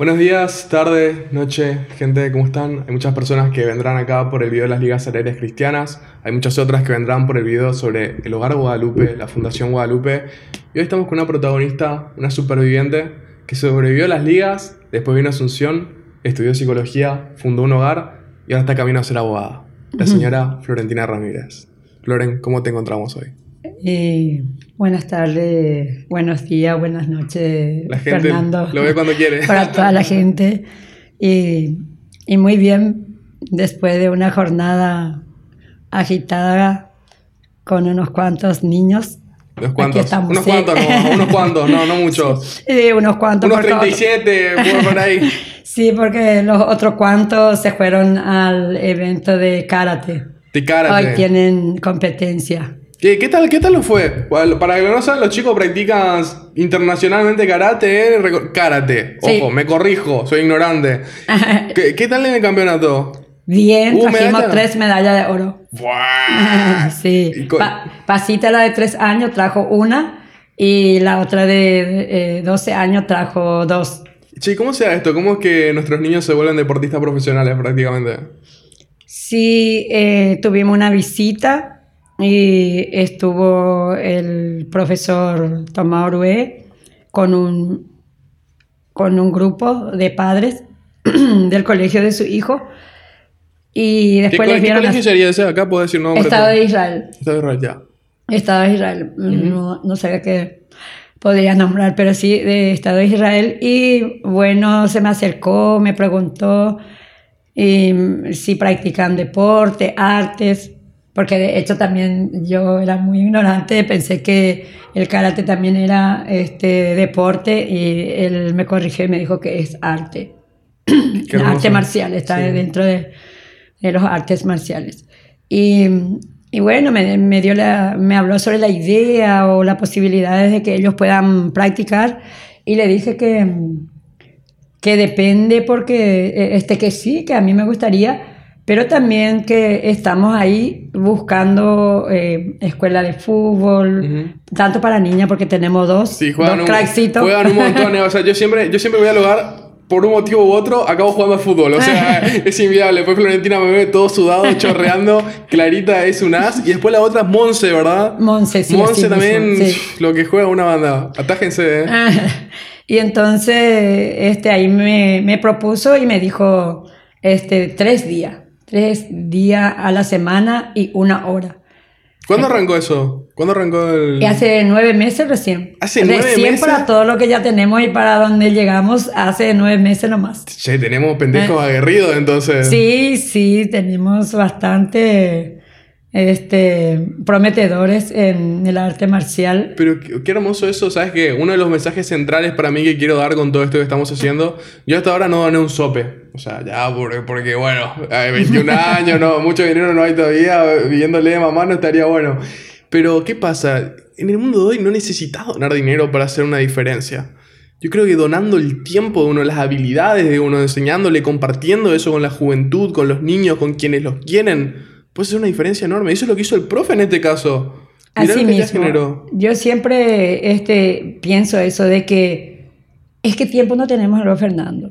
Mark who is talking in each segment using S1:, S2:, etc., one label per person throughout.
S1: Buenos días, tarde, noche, gente, ¿cómo están? Hay muchas personas que vendrán acá por el video de las ligas aéreas cristianas, hay muchas otras que vendrán por el video sobre el Hogar Guadalupe, la Fundación Guadalupe, y hoy estamos con una protagonista, una superviviente, que sobrevivió a las ligas, después vino a Asunción, estudió psicología, fundó un hogar y ahora está camino a ser abogada, la señora Florentina Ramírez. Floren, ¿cómo te encontramos hoy?
S2: Eh, buenas tardes, buenos días, buenas noches,
S1: La gente
S2: Fernando.
S1: lo ve cuando quiere.
S2: Para toda la gente. Y, y muy bien, después de una jornada agitada con unos cuantos niños.
S1: Unos cuantos,
S2: estamos,
S1: unos
S2: sí.
S1: cuantos, no, unos cuantos, no, no muchos.
S2: Eh, unos cuantos.
S1: Unos
S2: porque otros-
S1: 37, por- por ahí.
S2: sí, porque los otros cuantos se fueron al evento de karate.
S1: De karate.
S2: Hoy tienen competencia.
S1: ¿Qué, qué tal, ¿Qué tal lo fue? Para que no saben, los chicos practican internacionalmente karate. Karate.
S2: Sí.
S1: Ojo, me corrijo, soy ignorante. ¿Qué, qué tal en el campeonato?
S2: Bien,
S1: Uh,
S2: trajimos
S1: medalla.
S2: tres medallas de oro.
S1: ¡Buah!
S2: sí. Pa- Pasita, la de tres años, trajo una y la otra de eh, 12 años trajo dos.
S1: Che, ¿cómo se da esto? ¿Cómo es que nuestros niños se vuelven deportistas profesionales prácticamente?
S2: Sí, eh, tuvimos una visita y estuvo el profesor Tomás Orué con un, con un grupo de padres del colegio de su hijo y
S1: ¿Qué,
S2: después
S1: co-
S2: les
S1: qué
S2: vieron
S1: colegio
S2: a-
S1: sería ese? Acá puedo decir nombre.
S2: Estado de Israel.
S1: Estado de Israel, ya.
S2: Estado de Israel. no, no sabía que podría nombrar, pero sí, de Estado de Israel. Y bueno, se me acercó, me preguntó em, si practican deporte, artes, porque de hecho también yo era muy ignorante, pensé que el karate también era este, deporte y él me corrigió y me dijo que es arte. Arte marcial, está
S1: Sí.
S2: dentro de, de los artes marciales. Y, y bueno, me, me, dio la, me habló sobre la idea o las posibilidades de que ellos puedan practicar y le dije que, que depende porque, eh, este, que sí, que a mí me gustaría, pero también que estamos ahí buscando eh, escuela de fútbol, tanto para niñas porque tenemos dos,
S1: Sí, juegan
S2: dos
S1: un,
S2: crackcitos.
S1: juegan un montón. eh. O sea, yo siempre, yo siempre voy al hogar, por un motivo u otro, acabo jugando al fútbol. O sea, es inviable. Después Florentina me ve todo sudado, chorreando. Clarita es un as. Y después la otra es Monse, ¿verdad?
S2: Monse, sí,
S1: Monse también,
S2: sí.
S1: lo que juega una banda. Atájense, ¿eh?
S2: y entonces este, ahí me, me propuso y me dijo este, tres días, tres días a la semana y una hora.
S1: ¿Cuándo arrancó eso? ¿Cuándo arrancó el...?
S2: Y hace nueve meses recién.
S1: ¿Hace nueve
S2: recién
S1: meses?
S2: para todo lo que ya tenemos y para donde llegamos hace nueve meses nomás.
S1: Che, tenemos pendejos aguerridos entonces.
S2: Eh. Sí, sí, tenemos bastante este, prometedores en el arte marcial.
S1: Pero qué, qué hermoso eso, ¿sabes qué? Uno de los mensajes centrales para mí que quiero dar con todo esto que estamos haciendo, yo hasta ahora no gané un sope. O sea, ya, porque, porque bueno, hay 21 años, no, mucho dinero no hay todavía, viviéndole de mamá no estaría bueno. Pero, ¿qué pasa? En el mundo de hoy no necesitas donar dinero para hacer una diferencia. Yo creo que donando el tiempo de uno, las habilidades de uno, enseñándole, compartiendo eso con la juventud, con los niños, con quienes los quieren, puede ser una diferencia enorme. Eso es lo que hizo el profe en este caso. Mirá
S2: Así
S1: lo que ya
S2: mismo.
S1: generó.
S2: Yo siempre este, pienso eso de que es que tiempo no tenemos, Rob Fernando.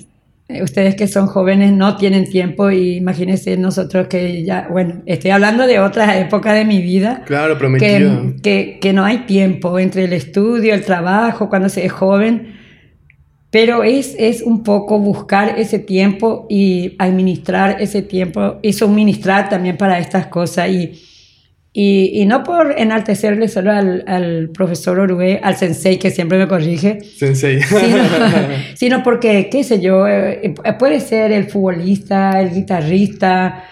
S2: Eh, Ustedes que son jóvenes no tienen tiempo y imagínense nosotros que ya, bueno, estoy hablando de otras épocas de mi vida.
S1: Claro, prometida.
S2: Que, que, que no hay tiempo entre el estudio, el trabajo, cuando se es joven. Pero es, es un poco buscar ese tiempo y administrar ese tiempo y suministrar también para estas cosas. Y, y, y no por enaltecerle solo al, al profesor Orué, al sensei que siempre me corrige,
S1: Sensei.
S2: sino, sino porque, qué sé yo, eh, puede ser el futbolista, el guitarrista.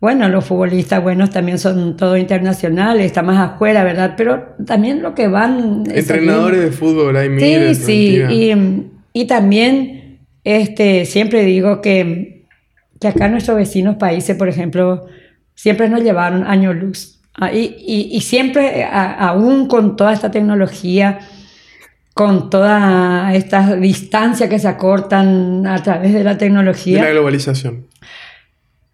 S2: Bueno, los futbolistas buenos también son todos internacionales, está más afuera, ¿verdad? Pero también lo que van... es
S1: Entrenadores de fútbol, hay
S2: Sí,
S1: miles.
S2: sí, y, y también este, siempre digo que, que acá nuestros vecinos países, por ejemplo, siempre nos llevaron años luz. Ah, y, y, y siempre, a- aún con toda esta tecnología, con toda esta distancia que se acortan a través de la
S1: De
S2: tecnología,
S1: la globalización.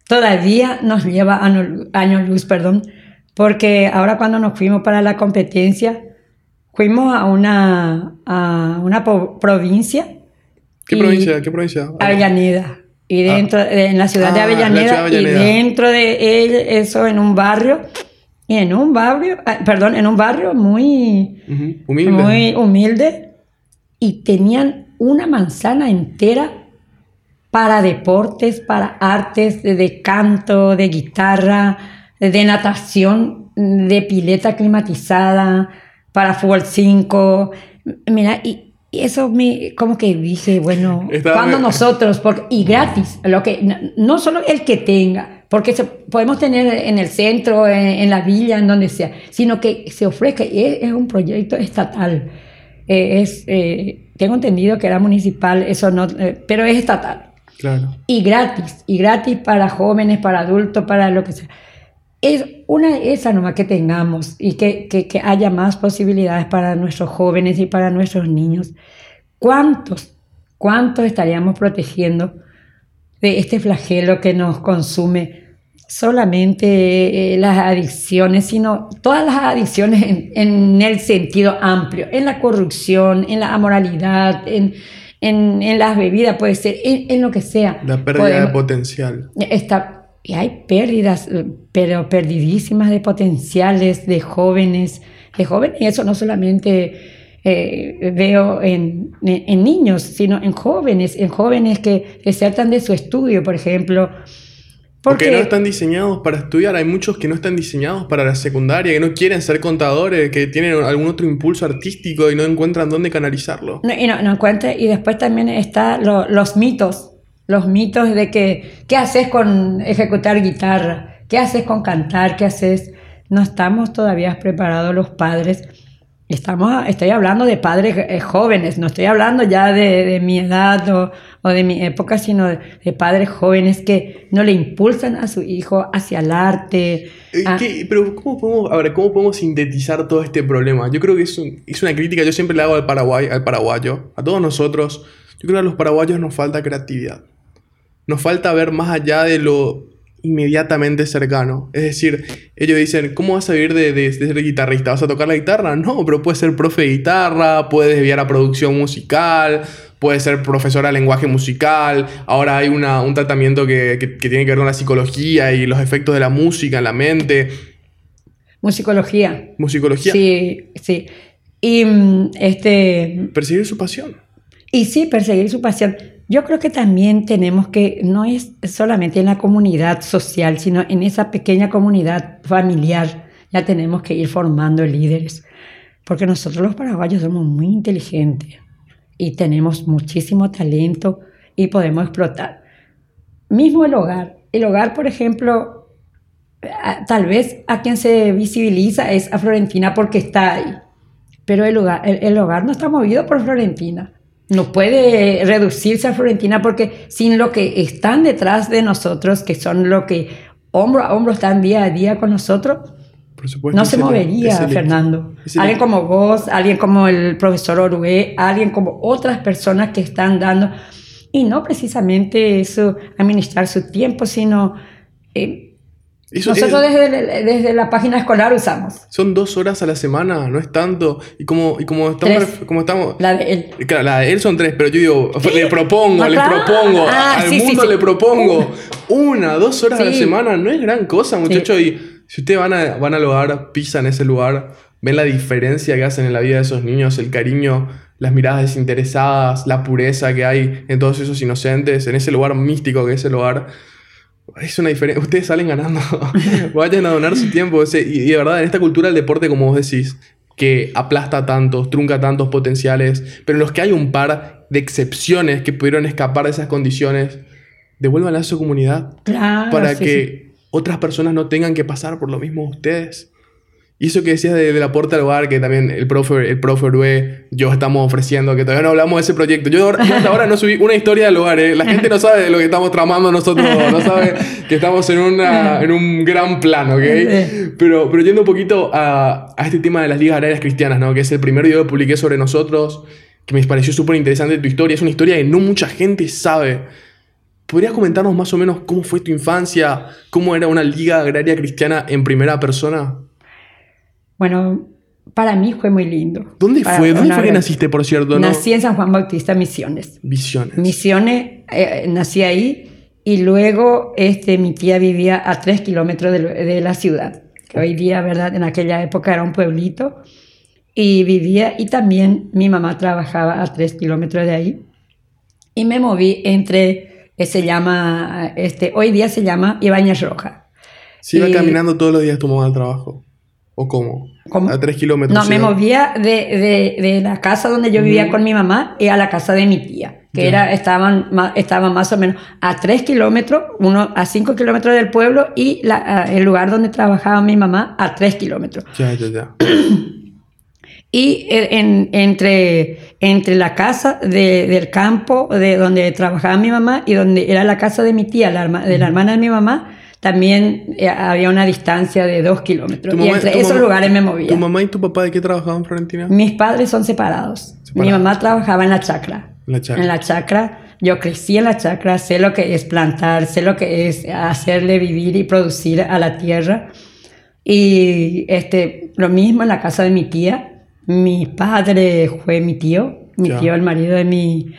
S2: todavía nos lleva años luz, perdón, porque ahora cuando nos fuimos para la competencia, fuimos a una, a una provincia
S1: ¿Qué provincia? ¿Qué provincia?
S2: Avellaneda. Y ah. dentro, en la ciudad de Avellaneda, y dentro de él, eso en un barrio, y en un barrio, ah, perdón, en un barrio muy humilde. muy humilde, y tenían una manzana entera para deportes, para artes de, canto, de guitarra, de natación, de pileta climatizada, para fútbol 5. Mira, y, eso me, como que dije, bueno, cuando nosotros, y gratis, lo que, no solo el que tenga, porque podemos tener en el centro, en, la villa, en donde sea, sino que se ofrezca, es, es un proyecto estatal. Eh, es, eh, tengo entendido que era municipal, eso no, eh, pero es estatal. Claro. Y gratis, y gratis para jóvenes, para adultos, para lo que sea. Es una esa nomás que tengamos y que, que, que haya más posibilidades para nuestros jóvenes y para nuestros niños. ¿Cuántos, cuántos estaríamos protegiendo de este flagelo que nos consume? solamente eh, las adicciones, sino todas las adicciones en, en, el sentido amplio, en la corrupción, en la amoralidad, en, en, las bebidas, puede ser, en, lo que sea.
S1: La pérdida de potencial.
S2: Está, y hay pérdidas, pero perdidísimas de potenciales de jóvenes, de jóvenes, y eso no solamente eh, veo en, en, niños, sino en jóvenes, en jóvenes que desertan de su estudio, por ejemplo,
S1: porque no están diseñados para estudiar. Hay muchos que no están diseñados para la secundaria, que no quieren ser contadores, que tienen algún otro impulso artístico y no encuentran dónde canalizarlo.
S2: No, y no, no y después también están los mitos. Los mitos de que, ¿qué haces con ejecutar guitarra? ¿Qué haces con cantar? ¿Qué haces? No estamos todavía preparados los padres Estamos, estoy hablando de padres eh, jóvenes, no estoy hablando ya de, mi edad o, de mi época, sino de, padres jóvenes que no le impulsan a su hijo hacia el arte.
S1: Eh, pero ¿cómo podemos, a ¿cómo podemos sintetizar todo este problema? Yo creo que es, es una crítica, yo siempre le hago al, Paraguay, al paraguayo, a todos nosotros. Yo creo que a los paraguayos nos falta creatividad. Nos falta ver más allá de lo inmediatamente cercano. Es decir, ellos dicen, ¿cómo vas a vivir de, ser guitarrista? ¿Vas a tocar la guitarra? No, pero puedes ser profe de guitarra, puedes desviar a producción musical, puedes ser profesora de lenguaje musical. Ahora hay una, un tratamiento que, tiene que ver con la psicología y los efectos de la música en la mente.
S2: Musicología.
S1: Musicología.
S2: Sí, sí. Y mm, este...
S1: Perseguir su pasión.
S2: Y sí, perseguir su pasión. Yo creo que también tenemos que, no es solamente en la comunidad social, sino en esa pequeña comunidad familiar, ya tenemos que ir formando líderes, porque nosotros los paraguayos somos muy inteligentes y tenemos muchísimo talento y podemos explotar. Mismo el hogar. El hogar, por ejemplo, tal vez a quien se visibiliza es a Florentina porque está ahí, pero el hogar, el hogar no está movido por Florentina no puede reducirse a Florentina porque sin lo que están detrás de nosotros, que son lo que hombro a hombro están día a día con nosotros, no se movería, Fernando. Alguien como vos, alguien como el profesor Orué, alguien como otras personas que están dando, y no precisamente eso, administrar su tiempo, sino eh, nosotros desde, desde, la página escolar usamos.
S1: Son dos horas a la semana, no es tanto. Y como, y como, estamos, como estamos.
S2: La de él.
S1: Claro, la de él son tres, pero yo digo, le propongo, le propongo. Ah, al mundo le propongo. Una, dos horas a la semana, no es gran cosa, muchachos. Y si ustedes van a, van al hogar, pisan ese lugar, ven la diferencia que hacen en la vida de esos niños, el cariño, las miradas desinteresadas, la pureza que hay en todos esos inocentes, en ese lugar místico que es el hogar es una diferencia. Ustedes salen ganando. Vayan a donar su tiempo. Y, de verdad, en esta cultura del deporte, como vos decís, que aplasta tantos, trunca tantos potenciales, pero en los que hay un par de excepciones que pudieron escapar de esas condiciones, devuelvan a su comunidad. para que otras personas no tengan que pasar por lo mismo ustedes. Y eso que decías del aporte al hogar, que también el profe, el profe Urue, yo estamos ofreciendo, que todavía no hablamos de ese proyecto. Yo, hasta ahora no subí una historia del hogar, ¿eh? la gente no sabe de lo que estamos tramando nosotros, no sabe que estamos en, una, en un gran plano, ¿ok? Pero, pero yendo un poquito a, a, este tema de las ligas agrarias cristianas, ¿no? Que es el primer video que publiqué sobre nosotros, que me pareció súper interesante tu historia. Es una historia que no mucha gente sabe. ¿Podrías comentarnos más o menos cómo fue tu infancia? ¿Cómo era una liga agraria cristiana en primera persona?
S2: Bueno, para mí fue muy lindo.
S1: ¿Dónde
S2: Para
S1: fue? ¿Dónde fue que naciste, por cierto? No?
S2: Nací en San Juan Bautista, Misiones.
S1: Visiones.
S2: Misiones, eh, nací ahí y luego este, mi tía vivía a tres kilómetros de, de la ciudad, que hoy día, ¿verdad? En aquella época era un pueblito y vivía y también mi mamá trabajaba a tres kilómetros de ahí y me moví entre, eh, se llama, este, hoy día se llama Ibáñez Roja.
S1: ¿Se iba
S2: y-
S1: caminando todos los días tu mamá al trabajo? ¿O cómo?
S2: ¿Cómo?
S1: A tres kilómetros.
S2: No, me movía de, de, de la casa donde yo vivía con mi mamá y a la casa de mi tía, que era, estaban, estaban más o menos a tres kilómetros, uno a cinco kilómetros del pueblo y la- el lugar donde trabajaba mi mamá a tres kilómetros.
S1: Ya, ya, ya.
S2: Y en- entre, entre la casa de- del campo de donde trabajaba mi mamá y donde era la casa de mi tía, la de la hermana de mi mamá, también eh, había una distancia de dos kilómetros. Y entre esos
S1: mamá-
S2: lugares me movía.
S1: ¿Tu mamá y tu papá de qué trabajaban, Florentina?
S2: Mis padres son separados. Mi
S1: Separados.
S2: mamá trabajaba en la chacra.
S1: En la chacra.
S2: En la chacra. Yo crecí en la chacra, sé lo que es plantar, sé lo que es hacerle vivir y producir a la tierra. Y este, lo mismo en la casa de mi tía. Mi padre fue mi tío, mi
S1: Ya.
S2: tío, el marido de mi,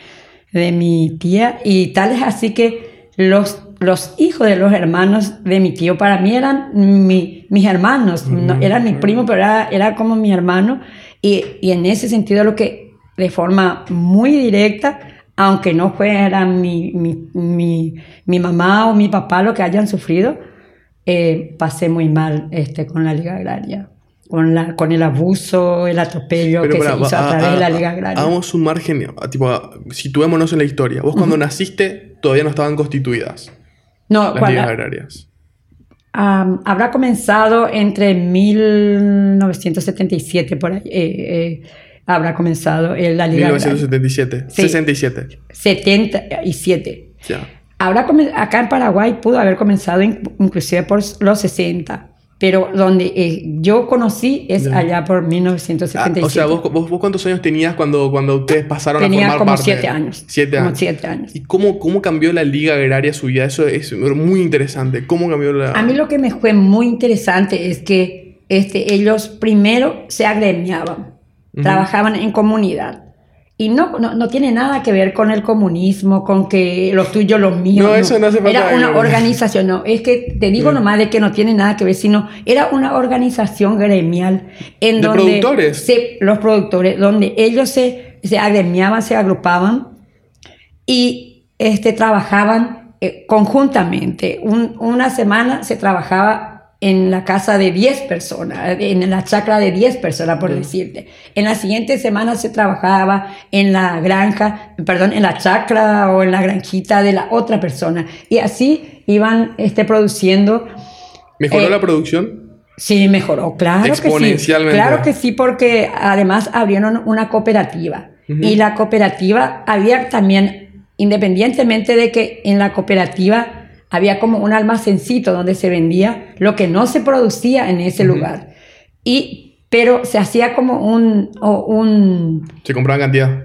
S2: de mi tía. Y tal es así que los, los hijos de los hermanos de mi tío para mí eran mi- mis hermanos. No, eran mi primo, pero era, era como mi hermano. Y, y en ese sentido lo que de forma muy directa, aunque no fuera mi, mi, mi, mi mamá o mi papá lo que hayan sufrido, eh, pasé muy mal este, con la Liga Agraria, con, la, con el abuso, el atropello que
S1: pará,
S2: se hizo a,
S1: a-
S2: través
S1: a-
S2: de la
S1: a-
S2: Liga Agraria.
S1: Hagamos un margen, tipo, situémonos en la historia. Vos cuando naciste todavía no estaban constituidas
S2: no,
S1: las ligas agrarias.
S2: Am, habrá comenzado entre 1977, por ahí, eh, eh, habrá comenzado eh, la Liga Agraria.
S1: 1977.
S2: Sí.
S1: 67.
S2: 77.
S1: Ya.
S2: Habrá acá en Paraguay pudo haber comenzado in- inclusive por los 60, pero donde eh, yo conocí es allá por
S1: Ah,
S2: 1977.
S1: o sea, ¿vos, vos, vos cuántos años tenías cuando, cuando ustedes pasaron a
S2: Tenía
S1: formar
S2: como
S1: parte?
S2: siete años.
S1: Siete
S2: Como
S1: años.
S2: siete años.
S1: ¿Y cómo, cómo cambió la liga agraria su vida? Eso es muy interesante. ¿Cómo cambió la...?
S2: A mí lo que me fue muy interesante es que este, ellos primero se agremiaban,
S1: Ujú.
S2: trabajaban en comunidad. Y no, no, no tiene nada que ver con el comunismo, con que lo tuyo, lo mío.
S1: No, eso no hace falta
S2: Era una organización, no. Es que te digo
S1: Sí.
S2: nomás de que no tiene nada que ver, sino era una organización gremial en
S1: ¿De
S2: donde
S1: productores?
S2: se- los productores, donde ellos se, se agremiaban, se agrupaban y este, trabajaban eh, conjuntamente. Un- una semana se trabajaba en la casa de 10 personas, en la chacra de 10 personas, por decirte. En la siguiente semana se trabajaba en la granja, perdón, en la chacra o en la granjita de la otra persona. Y así iban este, produciendo
S1: ¿Mejoró
S2: eh,
S1: la producción?
S2: Sí, mejoró, claro que sí.
S1: Exponencialmente.
S2: Claro que sí, porque además abrieron una cooperativa.
S1: Ujú.
S2: Y la cooperativa había también, independientemente de que en la cooperativa había como un almacencito donde se vendía lo que no se producía en ese lugar. Y, pero se hacía como un, o un
S1: Se compraba cantidad,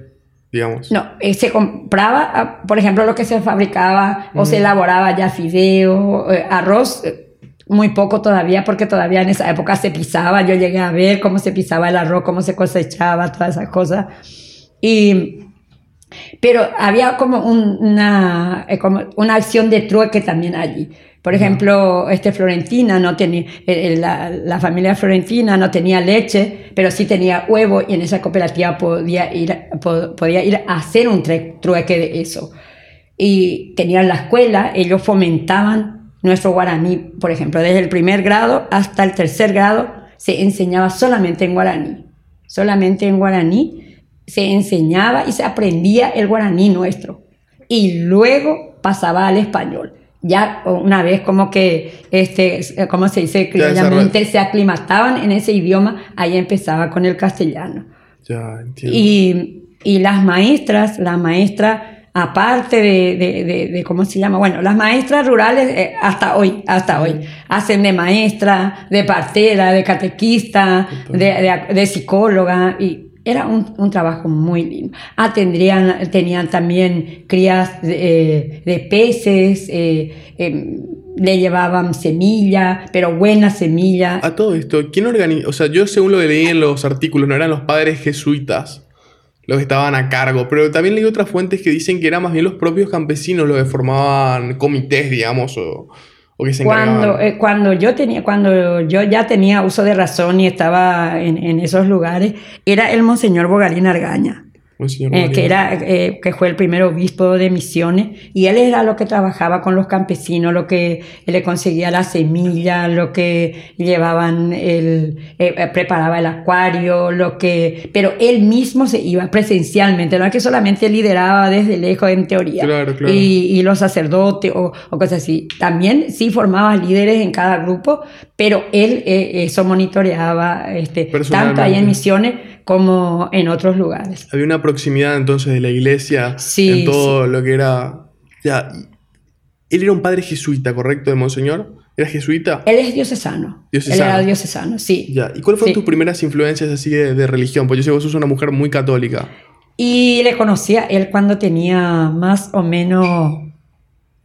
S1: digamos.
S2: no, eh, se compraba, ah, por ejemplo, lo que se fabricaba o se elaboraba ya fideo, eh, arroz, eh, muy poco todavía, porque todavía en esa época se pisaba. Yo llegué a ver cómo se pisaba el arroz, cómo se cosechaba, todas esas cosas. Y, pero había como un- una, eh, como una acción de trueque también allí. Por ejemplo, este Florentina no tenía, la, la familia Florentina no tenía leche, pero sí tenía huevo y en esa cooperativa podía ir, po- podía ir a hacer un trueque de eso. Y tenían la escuela, ellos fomentaban nuestro guaraní, por ejemplo, desde el primer grado hasta el tercer grado se enseñaba solamente en guaraní, solamente en guaraní se enseñaba y se aprendía el guaraní nuestro. Y luego pasaba al español. Ya una vez como que, este, ¿cómo se dice? Criollamente se aclimataban en ese idioma, ahí empezaba con el castellano.
S1: Ya, entiendo.
S2: Y, y las maestras, la maestra, aparte de, de, de- de- ¿cómo se llama? Bueno, las maestras rurales, eh, hasta hoy, hasta hoy, hacen de maestra, de partera, de catequista, de- de psicóloga, y era un, un trabajo muy lindo. Ah, tendrían, tenían también crías de, eh, peces, eh, em, le llevaban semilla, pero buena semilla.
S1: A todo esto, ¿quién organiza? O sea, yo según lo que leí en los artículos, no eran los padres jesuitas los que estaban a cargo, pero también leí otras fuentes que dicen que eran más bien los propios campesinos los que formaban comités, digamos, o,
S2: Cuando, eh, cuando, yo tenía, cuando yo ya tenía uso de razón y estaba en, en esos lugares, era el Monseñor Bogalín Argaña. Eh, que, era, eh, que fue el primer obispo de Misiones, y él era lo que trabajaba con los campesinos, lo que le conseguía la semilla, lo que llevaban, el, eh, eh, preparaba el acuario, lo que, pero él mismo se iba presencialmente, no es que solamente lideraba desde lejos en teoría,
S1: Claro, claro.
S2: y, y los sacerdotes o, o cosas así. También sí formaba líderes en cada grupo, pero él eh, eso monitoreaba este, tanto ahí en Misiones como en otros lugares.
S1: Había una proximidad entonces de la iglesia
S2: Sí,
S1: en todo lo que era. Ya, él era un padre jesuita, ¿correcto? De Monseñor. ¿Era jesuita?
S2: Él es diocesano.
S1: Diocesano.
S2: Él era diocesano, sí.
S1: Ya. ¿Y cuáles fueron
S2: Sí.
S1: tus primeras influencias así de, de religión? Pues yo sé que vos sos una mujer muy católica.
S2: Y le conocía él cuando tenía más o menos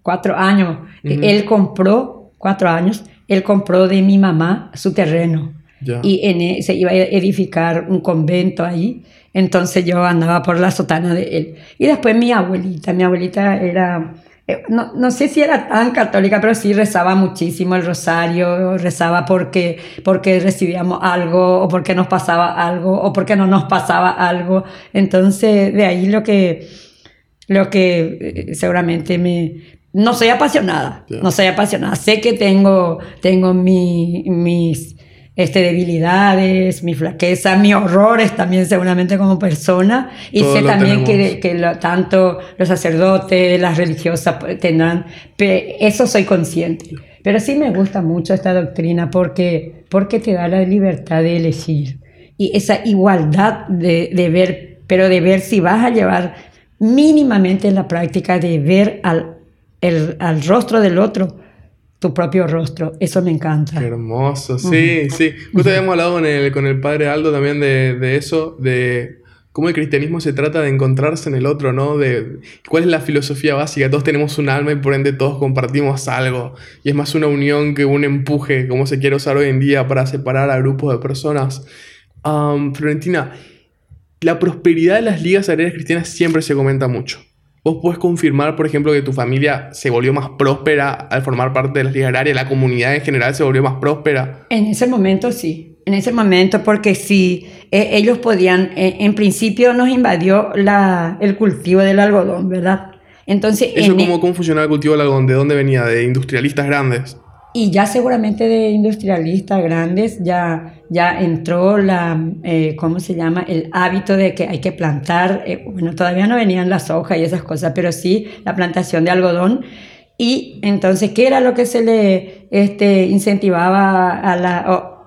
S2: cuatro años.
S1: Ujú.
S2: Él compró, cuatro años, él compró de mi mamá su terreno. Y en e- se iba a edificar un convento ahí. Entonces yo andaba por la sotana de él. Y después mi abuelita, mi abuelita era, eh, no, no sé si era tan católica, pero sí rezaba muchísimo el rosario, rezaba porque, porque recibíamos algo, o porque nos pasaba algo, o porque no nos pasaba algo. Entonces de ahí lo que, lo que eh, seguramente me... No soy apasionada,
S1: Ya.
S2: no soy apasionada. Sé que tengo, tengo mi- mis este, debilidades, mi flaqueza, mis horrores también seguramente como persona. Y sé también
S1: tenemos.
S2: que, que lo- tanto los sacerdotes, las religiosas tendrán, eso soy consciente. Pero sí me gusta mucho esta doctrina porque, porque te da la libertad de elegir. Y esa igualdad de, de ver, pero de ver si vas a llevar mínimamente en la práctica de ver al, el- al rostro del otro tu propio rostro. Eso me encanta.
S1: Qué hermoso, sí, sí. Justo habíamos hablado con el, con el padre Aldo también de, de eso, de cómo el cristianismo se trata de encontrarse en el otro, ¿no? De cuál es la filosofía básica. Todos tenemos un alma y por ende todos compartimos algo. Y es más una unión que un empuje, como se quiere usar hoy en día para separar a grupos de personas. Am, Florentina, la prosperidad de las ligas agrarias cristianas siempre se comenta mucho. ¿Vos podés confirmar, por ejemplo, que tu familia se volvió más próspera al formar parte de las ligas agrarias? ¿La comunidad en general se volvió más próspera?
S2: En ese momento sí, en ese momento porque sí, eh, ellos podían, eh, en principio nos invadió la, el cultivo del algodón, ¿verdad? Entonces,
S1: ¿Eso
S2: en- e
S1: cómo, cómo funcionaba el cultivo del algodón? ¿De dónde venía? ¿De industrialistas grandes?
S2: y ya seguramente de industrialistas grandes ya, ya entró la, eh, ¿cómo se llama? El hábito de que hay que plantar, eh, bueno, todavía no venían las hojas y esas cosas, pero sí la plantación de algodón. Y entonces, ¿qué era lo que se le este, incentivaba a la...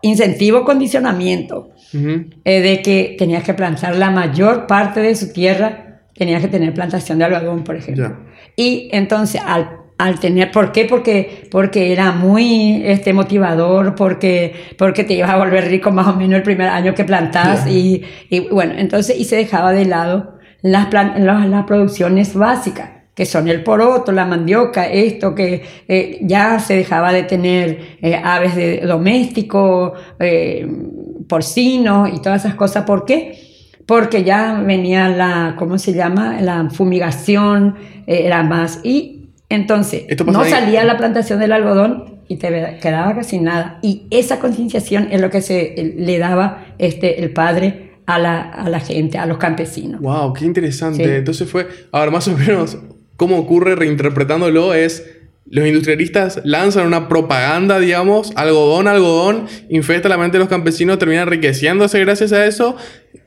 S2: incentivo condicionamiento? Eh, de que tenías que plantar la mayor parte de su tierra, tenías que tener plantación de algodón, por ejemplo. Y entonces, al, al tener, ¿por qué? Porque, porque era muy este, motivador, porque, porque te ibas a volver rico más o menos el primer año que plantás. Y, y bueno, entonces, y se dejaba de lado las, las, las producciones básicas que son el poroto, la mandioca, esto que eh, ya se dejaba de tener eh, aves de doméstico, eh, porcinos y todas esas cosas. ¿Por qué? Porque ya venía la, ¿cómo se llama? La fumigación, eh, era más. Y entonces no
S1: ahí-
S2: salía la plantación del algodón y te quedaba casi nada. Y esa concienciación es lo que se le daba este, el padre a la, a la gente, a los campesinos.
S1: Wow, qué interesante.
S2: Sí.
S1: Entonces fue, ahora más o menos, cómo ocurre reinterpretándolo es, los industrialistas lanzan una propaganda, digamos, algodón, algodón, infesta la mente de los campesinos, termina enriqueciéndose gracias a eso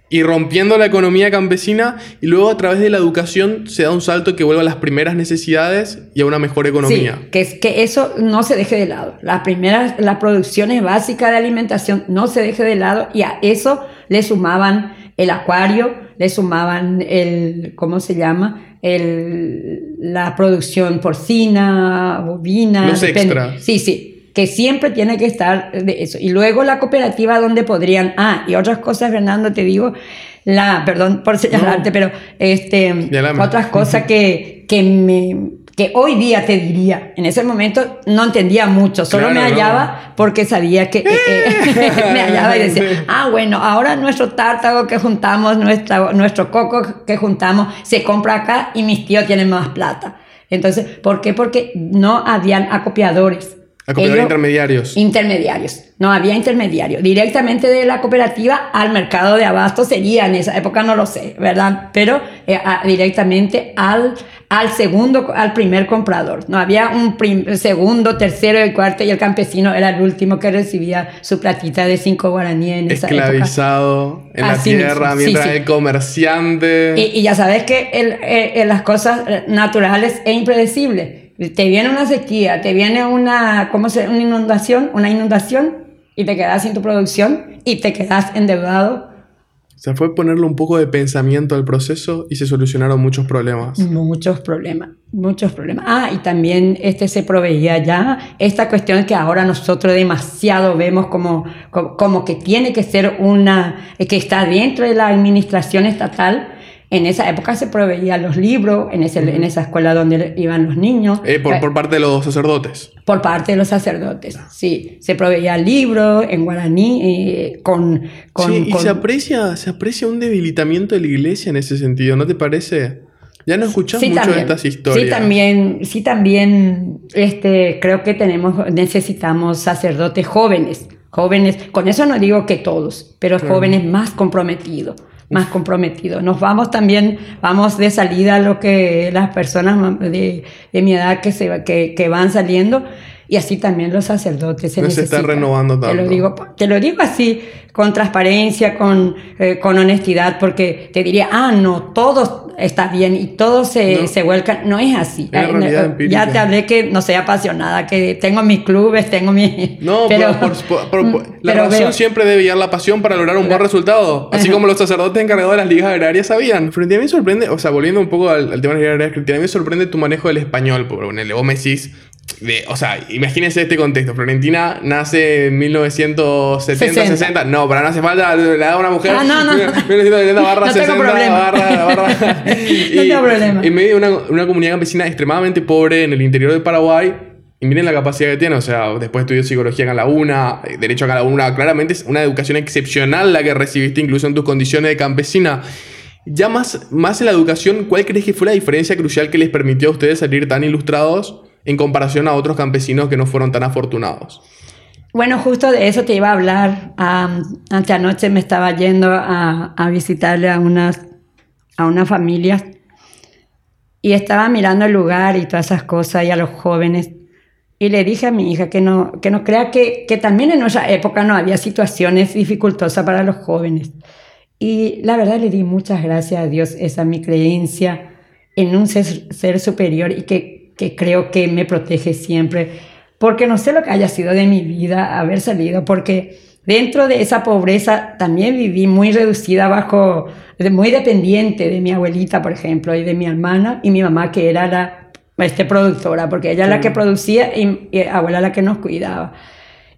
S1: y rompiendo la economía campesina y luego a través de la educación se da un salto que vuelve a las primeras necesidades y a una mejor economía.
S2: Sí, que, que eso no se deje de lado. Las primeras, las producciones básicas de alimentación no se deje de lado y a eso le sumaban el acuario, le sumaban el, ¿cómo se llama? El, la producción porcina, bovina.
S1: Los extras.
S2: Sí, sí, que siempre tiene que estar de eso. Y luego la cooperativa donde podrían, ah, y otras cosas, Fernando, te digo, la, perdón por señalarte, pero este, otras cosas que, que, me, que hoy día te diría, en ese momento no entendía mucho, solo
S1: Claro,
S2: me
S1: no.
S2: hallaba porque sabía que eh, eh, me hallaba y decía, ah, bueno, ahora nuestro tártago que juntamos, nuestra, nuestro coco que juntamos, se compra acá y mis tíos tienen más plata. Entonces, ¿por qué? Porque no habían acopiadores.
S1: Acopiadores
S2: Ellos-
S1: intermediarios.
S2: Intermediarios. No había intermediario. Directamente de la cooperativa al mercado de abasto sería en esa época, no lo sé, ¿verdad? Pero eh, a- directamente al, al segundo, al primer comprador. No había un prim- segundo, tercero y cuarto y el campesino era el último que recibía su platita de cinco guaraníes en esa época.
S1: Esclavizado en la
S2: Así
S1: tierra, mientras
S2: sí.
S1: el comerciante.
S2: Y, y ya sabes que el- eh, eh, las cosas naturales es impredecible. Te viene una sequía, te viene una, ¿cómo se, una inundación, una inundación y te quedas sin tu producción y te quedas endeudado.
S1: O sea, fue ponerle un poco de pensamiento al proceso y se solucionaron muchos problemas.
S2: Muchos problemas, muchos problemas. Ah, y también este se proveía ya esta cuestión que ahora nosotros demasiado vemos como, como, como que tiene que ser una, que está dentro de la administración estatal. En esa época se proveían los libros, en, ese, en esa escuela donde iban los niños.
S1: Eh, por, por parte de los sacerdotes.
S2: por parte de los sacerdotes, sí. Se proveía libros en guaraní eh, con... con,
S1: sí, y
S2: con-
S1: se aprecia, se aprecia un debilitamiento de la iglesia en ese sentido, ¿no te parece? Ya no escuchas
S2: Sí,
S1: mucho
S2: también.
S1: de estas historias.
S2: Sí, también, sí, también este, creo que tenemos, necesitamos sacerdotes jóvenes, jóvenes, con eso no digo que todos, pero jóvenes más comprometidos, más comprometidos. Nos vamos también, vamos de salida a lo que las personas de, de mi edad que, se, que, que van saliendo. Y así también los sacerdotes se
S1: se está
S2: necesitan.
S1: renovando
S2: Te
S1: tanto.
S2: lo digo, te lo digo así, con transparencia, con, eh, con honestidad, porque te diría, ah, no, todo está bien y todo se,
S1: No.
S2: se vuelcan. No es así.
S1: La
S2: Eh, ya te hablé que no soy apasionada, que tengo mis clubes, tengo mi...
S1: No, pero, por- por- por- por- la
S2: pero
S1: razón
S2: veo-
S1: siempre debe guiar la pasión para lograr un buen resultado. Así
S2: Ajá.
S1: como los sacerdotes encargados de las ligas agrarias sabían. Pero a mí sorprende, o sea, volviendo un poco al, al tema de las ligas agrarias cristianas, a mí me sorprende tu manejo del español. Porque ponele, vos me decís, de, o sea, imagínense este contexto. Florentina nace en 1970,
S2: 60.
S1: 60. No, pero no hace falta, le da a una mujer.
S2: Ah, no, no.
S1: 1970 barra
S2: No tengo
S1: 60
S2: problema.
S1: barra, barra.
S2: No tengo problema.
S1: En medio de una, una comunidad campesina extremadamente pobre en el interior de Paraguay. Y miren la capacidad que tiene, o sea, después estudió psicología acá en la UNA, eh, derecho acá en la UNA, claramente es una educación excepcional la que recibiste incluso en tus condiciones de campesina. Ya más, más en la educación, ¿cuál crees que fue la diferencia crucial que les permitió a ustedes salir tan ilustrados en comparación a otros campesinos que no fueron tan afortunados?
S2: Bueno, justo de eso te iba a hablar. Am, anteanoche me estaba yendo a, a visitarle a unas, a unas familias y estaba mirando el lugar y todas esas cosas y a los jóvenes. Y le dije a mi hija que no, que no crea que, que también en nuestra época no había situaciones dificultosas para los jóvenes. Y la verdad le di muchas gracias a Dios, esa mi creencia en un ser, ser superior y que, que creo que me protege siempre. Porque no sé lo que haya sido de mi vida haber salido, porque dentro de esa pobreza también viví muy reducida bajo, muy dependiente de mi abuelita, por ejemplo, y de mi hermana y mi mamá, que era la este, productora, porque ella es la que producía y, y abuela la que nos cuidaba.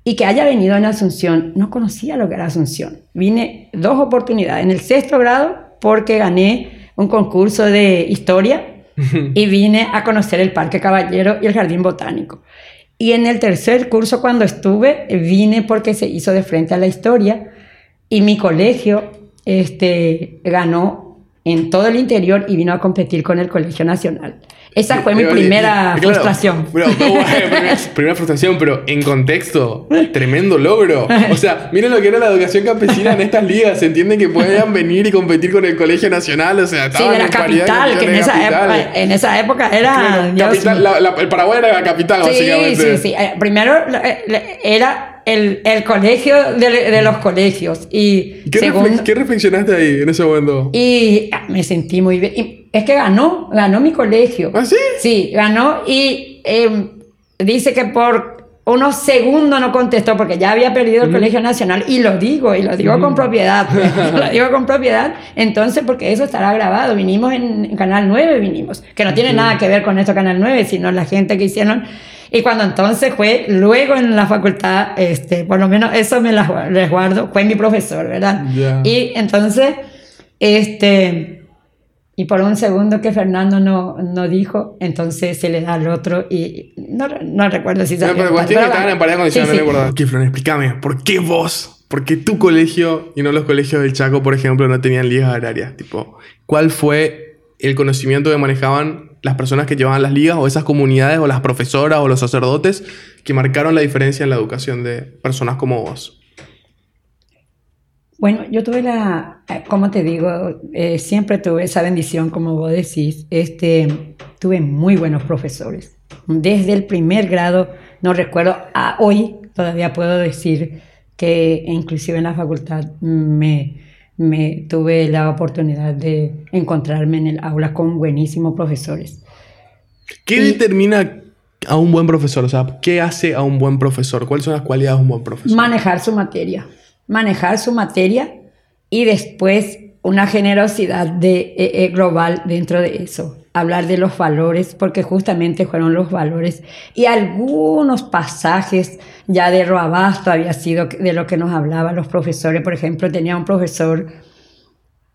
S2: Y que haya venido en Asunción, no conocía lo que era Asunción. Vine dos oportunidades, en el sexto grado porque gané un concurso de historia y vine a conocer el Parque Caballero y el Jardín Botánico. Y en el tercer curso cuando estuve, vine porque se hizo de frente a la historia y mi colegio este, ganó en todo el interior y vino a competir con el Colegio Nacional. Esa fue mi primera
S1: claro,
S2: frustración.
S1: bueno, primera, frustración, pero en contexto, tremendo logro. O sea, miren lo que era la educación campesina en estas ligas. Se entiende que puedan venir y competir con el Colegio Nacional. O sea,
S2: Sí, de la capital, que en esa,
S1: capital.
S2: época, en esa época era...
S1: Claro, capital, la- la- el Paraguay era la capital,
S2: Sí,
S1: básicamente.
S2: sí, sí. Eh, Primero eh, era el, el colegio de, de los colegios y
S1: ¿Y ¿Qué,
S2: segundo...
S1: reflex- qué reflexionaste ahí en ese momento?
S2: Y me sentí muy bien. Y es que ganó, ganó mi colegio.
S1: ¿Ah, sí?
S2: Sí, ganó y eh, dice que por unos segundos no contestó porque ya había perdido el Colegio Nacional y lo digo, y lo digo con propiedad, lo digo con propiedad, entonces porque eso estará grabado, vinimos en, en Canal 9, vinimos, que no tiene nada que ver con esto Canal 9, sino la gente que hicieron, y cuando entonces fue, luego en la facultad, este, por lo menos eso me la, les guardo, fue mi profesor, ¿verdad?
S1: Ya.
S2: Y entonces, este y por un segundo que Fernando no, no dijo, entonces se le da al otro y no, no recuerdo si
S1: No,
S2: salió
S1: pero cuestión que estaban en pareja condicional,
S2: sí,
S1: no me
S2: sí.
S1: acuerdo. Kiflon, explícame, ¿por qué vos? ¿Por qué tu colegio y no los colegios del Chaco, por ejemplo, no tenían ligas agrarias? Tipo, ¿cuál fue el conocimiento que manejaban las personas que llevaban las ligas o esas comunidades o las profesoras o los sacerdotes que marcaron la diferencia en la educación de personas como vos?
S2: Bueno, yo tuve la, eh, como te digo, eh, siempre tuve esa bendición, como vos decís, este, tuve muy buenos profesores. Desde el primer grado, no recuerdo, a hoy todavía puedo decir que inclusive en la facultad me, me tuve la oportunidad de encontrarme en el aula con buenísimos profesores.
S1: ¿Qué
S2: Y-
S1: determina a un buen profesor? O sea, ¿qué hace a un buen profesor? ¿Cuáles son las cualidades de un buen profesor?
S2: Manejar su materia, manejar su materia y después una generosidad de, eh, eh, global dentro de eso. Hablar de los valores, porque justamente fueron los valores y algunos pasajes ya de Roabasto había sido de lo que nos hablaban los profesores. Por ejemplo, tenía un profesor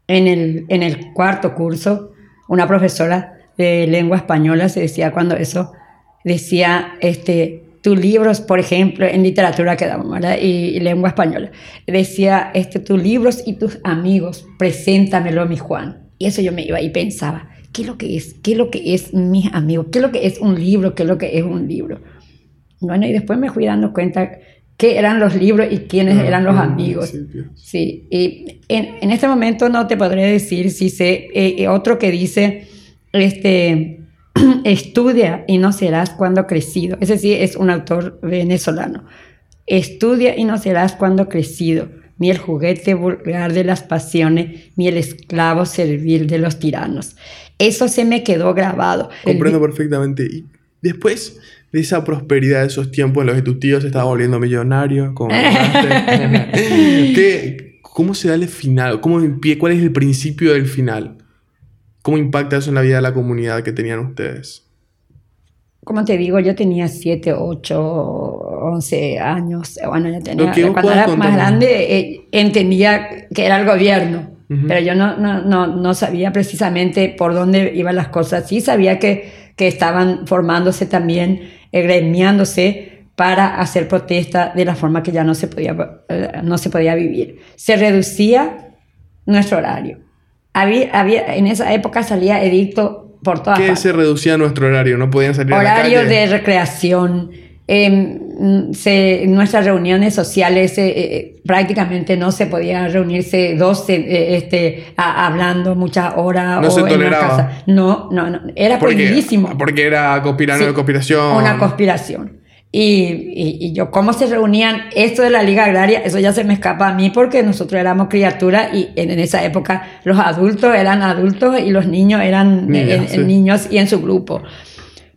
S2: en el, en el cuarto curso, una profesora de lengua española, se decía cuando eso, decía, este, tus libros, por ejemplo, en literatura que damos, ¿verdad? Y, y lengua española, decía, este, tus libros y tus amigos, preséntamelo, mi Juan. Y eso yo me iba y pensaba, ¿qué es lo que es? ¿Qué es lo que es mis amigos? ¿Qué es lo que es un libro? ¿Qué es lo que es un libro? Bueno, y después me fui dando cuenta qué eran los libros y quiénes eran los
S1: Ah,
S2: amigos.
S1: Sí,
S2: y en, en este momento no te podré decir si sé, eh, eh, otro que dice, este, estudia y no serás cuando crecido. Ese sí es un autor venezolano. Estudia y no serás cuando crecido, ni el juguete vulgar de las pasiones, ni el esclavo servil de los tiranos. Eso se me quedó grabado.
S1: Comprendo perfectamente. Y después de esa prosperidad de esos tiempos en los que tu tío se estaba volviendo millonario, como ¿qué- ¿cómo se da el final? ¿Cómo ¿Cuál es el principio del final? ¿Cómo impacta eso en la vida de la comunidad que tenían ustedes?
S2: Como te digo, yo tenía 7, 8, 11 años. Bueno, ya tenía, cuando era más grande eh, entendía que era el gobierno,
S1: Ujú.
S2: pero yo no, no, no, no sabía precisamente por dónde iban las cosas. Sí sabía que, que estaban formándose también, eh, gremiándose para hacer protesta de la forma que ya no se podía, eh, no se podía vivir. Se reducía nuestro horario. Había, había, en esa época salía edicto por todas
S1: ¿Qué
S2: partes
S1: se reducía nuestro horario? ¿No podían salir a la
S2: horario
S1: calle?
S2: de recreación. Eh, se- en nuestras reuniones sociales eh, eh, prácticamente no se podía reunirse dos eh, este, a- hablando muchas horas.
S1: No se
S2: en una
S1: toleraba.
S2: casa. No, no, no, era
S1: Porque,
S2: prohibidísimo.
S1: porque era conspirano
S2: Sí,
S1: de conspiración.
S2: Una conspiración. Y, y- y yo, ¿cómo se reunían esto de la Liga Agraria? Eso ya se me escapa a mí porque nosotros éramos criaturas y en, en esa época los adultos eran adultos y los niños eran
S1: Niñas,
S2: eh,
S1: sí.
S2: niños y en su grupo.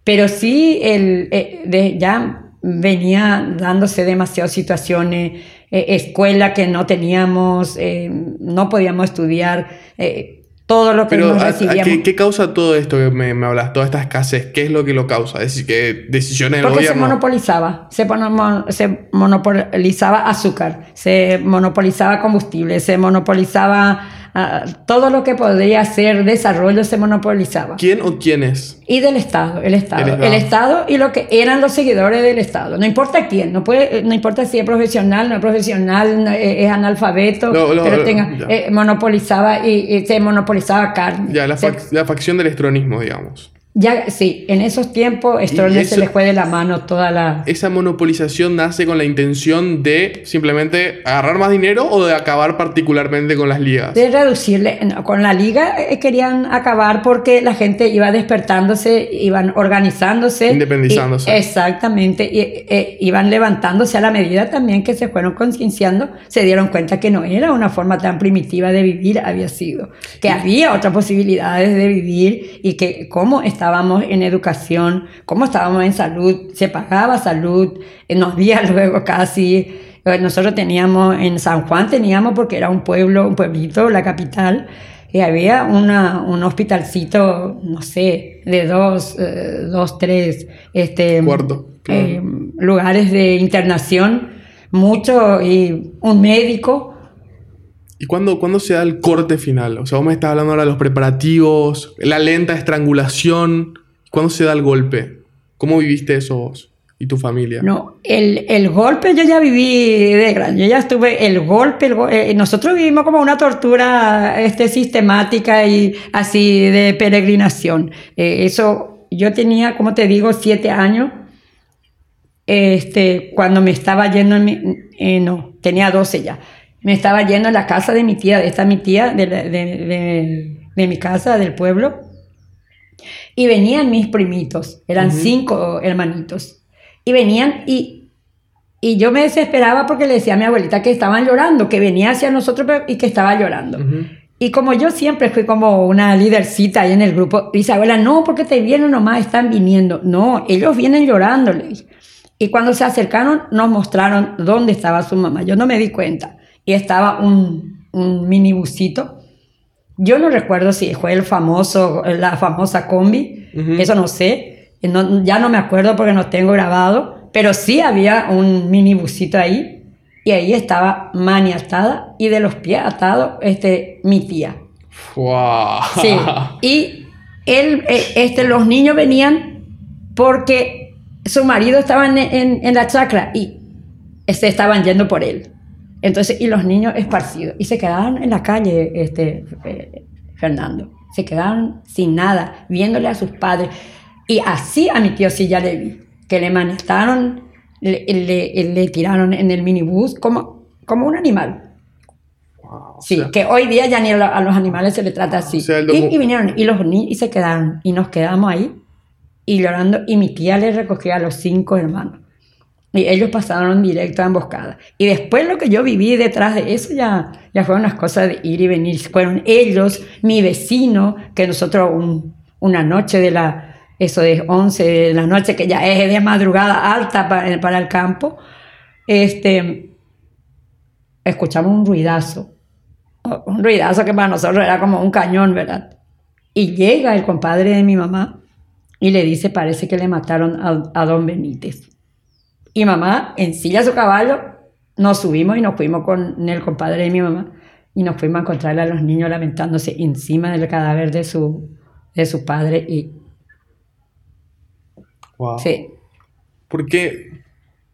S2: Pero sí, el, eh, de- ya venía dándose demasiadas situaciones, eh, escuela que no teníamos, eh, no podíamos estudiar, eh, todo lo que
S1: Pero,
S2: nos
S1: ¿a-
S2: recibíamos.
S1: ¿qué, qué causa todo esto que me, me hablas? Toda esta escasez. ¿Qué es lo que lo causa? Es decir, que decisiones del
S2: Porque se
S1: gobierno.
S2: monopolizaba, se, mono- se monopolizaba azúcar, se monopolizaba combustible, se monopolizaba ah, todo lo que podría ser desarrollo, se monopolizaba.
S1: ¿Quién o quiénes?
S2: Y del Estado, el Estado,
S1: El
S2: el
S1: Estado.
S2: Y lo que eran los seguidores del Estado. No importa quién, no, puede, no importa si es profesional, no es profesional, no- eh, es analfabeto, pero tenga, eh, monopolizaba y, y se monopolizaba carne.
S1: Ya, la,
S2: Se-
S1: fac- la facción del estronismo, digamos.
S2: Ya, sí, en esos tiempos Stroessner se le fue de la mano toda la...
S1: ¿Esa monopolización nace con la intención de simplemente agarrar más dinero o de acabar particularmente con las ligas?
S2: de reducirle. no, Con la liga eh, querían acabar porque la gente iba despertándose, iban organizándose.
S1: Independizándose.
S2: y- exactamente. Y, eh, iban levantándose a la medida también que se fueron concienciando, se dieron cuenta que no era una forma tan primitiva de vivir, había sido. Que había otras posibilidades de vivir y que cómo estábamos en educación, cómo estábamos en salud, se pagaba salud, eh, no había luego casi. Eh, Nosotros teníamos en San Juan, teníamos porque era un pueblo, un pueblito, la capital, y había una, un hospitalcito, no sé, de dos, eh, dos tres este,
S1: Cuarto, claro.
S2: eh, lugares de internación, mucho, y un médico.
S1: ¿Y cuándo, cuándo se da el corte final? O sea, vos me estás hablando ahora de los preparativos, la lenta estrangulación. ¿Cuándo se da el golpe? ¿Cómo viviste eso vos y tu familia?
S2: No, el, el golpe yo ya viví de grande. Yo ya estuve, el golpe, el go- eh, nosotros vivimos como una tortura este, sistemática y así de peregrinación. Eh, eso, yo tenía, como te digo, siete años. Este, cuando me estaba yendo, en mi- eh, no, tenía 12 ya. Me estaba yendo a la casa de mi tía, de esta mi tía, de, de- de- de mi casa, del pueblo. Y venían mis primitos, eran cinco hermanitos. Y venían y, y yo me desesperaba porque le decía a mi abuelita que estaban llorando, que venía hacia nosotros y que estaba llorando. Y como yo siempre fui como una lidercita ahí en el grupo, dice abuela, no, porque te vienen nomás, están viniendo. No, ellos vienen llorando. le dije. Y cuando se acercaron, nos mostraron dónde estaba su mamá. Yo no me di cuenta. Y estaba un, un minibusito. Yo no recuerdo si fue el famoso, la famosa combi. Eso no sé. No- ya no me acuerdo porque no tengo grabado. Pero sí había un minibusito ahí. Y ahí estaba Mani atada y de los pies atado este, mi tía.
S1: ¡Fua!
S2: Sí. Y él, eh, este, los niños venían porque su marido estaba en, en- en la chacra y se estaban yendo por él. Entonces, y los niños esparcidos. Y se quedaron en la calle, este, eh, Fernando. Se quedaron sin nada, viéndole a sus padres. Y así a mi tío sí ya le vi, que le manestaron, le, le- le tiraron en el minibús como, como un animal.
S1: Wow, o
S2: Sí,
S1: sea,
S2: que hoy día ya ni a lo- a los animales se le trata así.
S1: O sea, el
S2: y, vinieron, y los niños, y se quedaron, y nos quedamos ahí, y llorando, y mi tía les recogía a los cinco hermanos. Y ellos pasaron directo a emboscada. Y después lo que yo viví detrás de eso ya, ya fueron unas cosas de ir y venir. Fueron ellos, mi vecino, que nosotros un- una noche de la, eso de 11 de la noche, que ya es de madrugada alta para, para el campo, este, escuchamos un ruidazo. Un ruidazo que para nosotros era como un cañón, ¿verdad? Y llega el compadre de mi mamá y le dice, parece que le mataron a, a don Benítez. Y mamá ensilla su caballo, nos subimos y nos fuimos con el compadre de mi mamá y nos fuimos a encontrarle a los niños lamentándose encima del cadáver de su, de su padre. Y
S1: wow.
S2: sí,
S1: ¿Por qué,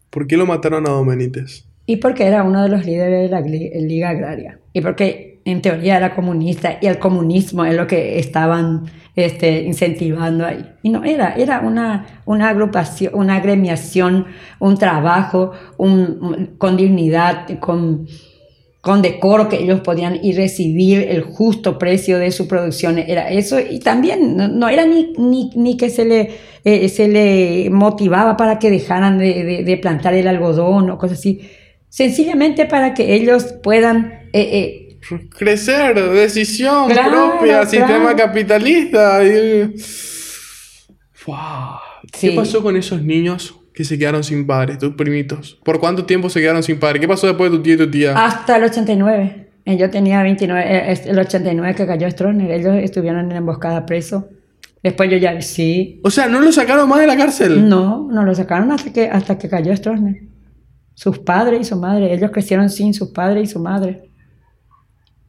S1: ¿Por qué lo mataron a Don Benítez?
S2: Y porque era uno de los líderes de la Liga Agraria. Y porque en teoría era comunista y el comunismo es lo que estaban este, incentivando ahí. Y no era, era una, una agrupación, una agremiación, un trabajo un- con dignidad, con, con decoro que ellos podían y recibir el justo precio de su producción. Era eso. Y también no, no era ni, ni, ni que se le, eh, se le motivaba para que dejaran de, de- de plantar el algodón o cosas así. Sencillamente para que ellos puedan... eh, eh,
S1: Crecer, decisión
S2: Claro,
S1: propia, sistema capitalista. y- Wow. ¿Qué pasó con esos niños que se quedaron sin padres, tus primitos? ¿Por cuánto tiempo se quedaron sin padres? ¿Qué pasó después de tu tío y tu tía?
S2: hasta el 89. Eh, Yo tenía 29, eh, es el 89 que cayó Stroessner. Ellos estuvieron en la emboscada preso. Después yo ya, sí.
S1: O sea, ¿no lo sacaron más de la cárcel?
S2: No, no lo sacaron hasta que, hasta que cayó Stroessner. Sus padres y su madre. Ellos crecieron sin sus padres y su madre.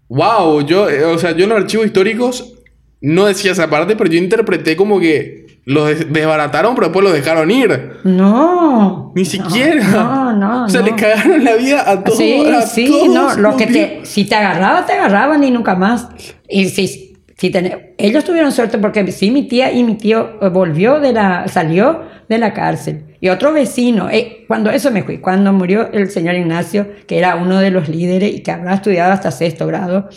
S1: Wow, yo, eh, o sea, yo en los archivos históricos no decía esa parte, pero yo interpreté como que los des- desbarataron, pero después los dejaron ir.
S2: No.
S1: Ni siquiera.
S2: No, no.
S1: O sea,
S2: no.
S1: le cagaron la vida a todos.
S2: Sí,
S1: a
S2: sí,
S1: todos
S2: no, lo que te, si te agarraba, te agarraban y nunca más. Y si, si ten- ellos tuvieron suerte porque sí, mi tía y mi tío eh, volvió de la, salió de la cárcel. Y otro vecino, eh, cuando eso me fui, cuando murió el señor Ignacio, que era uno de los líderes y que habrá estudiado hasta sexto grado,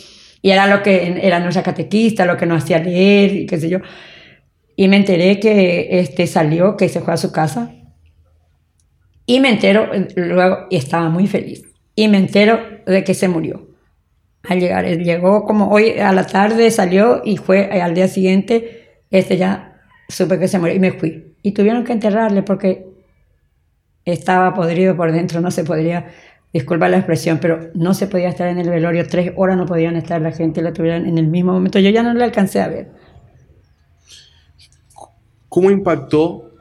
S2: y era lo que era nuestra catequista, lo que nos hacía leer y qué sé yo. Y me enteré que este, salió, que se fue a su casa, y me entero eh, luego, y estaba muy feliz. Y me entero de que se murió. Al llegar, él llegó como hoy a la tarde, salió y fue eh, al día siguiente, este ya supe que se murió y me fui. Y tuvieron que enterrarle porque estaba podrido por dentro, no se podría, disculpa la expresión, pero no se podía estar en el velorio, tres horas no podían estar la gente, la tuvieran en el mismo momento. Yo ya no la alcancé a ver.
S1: ¿Cómo impactó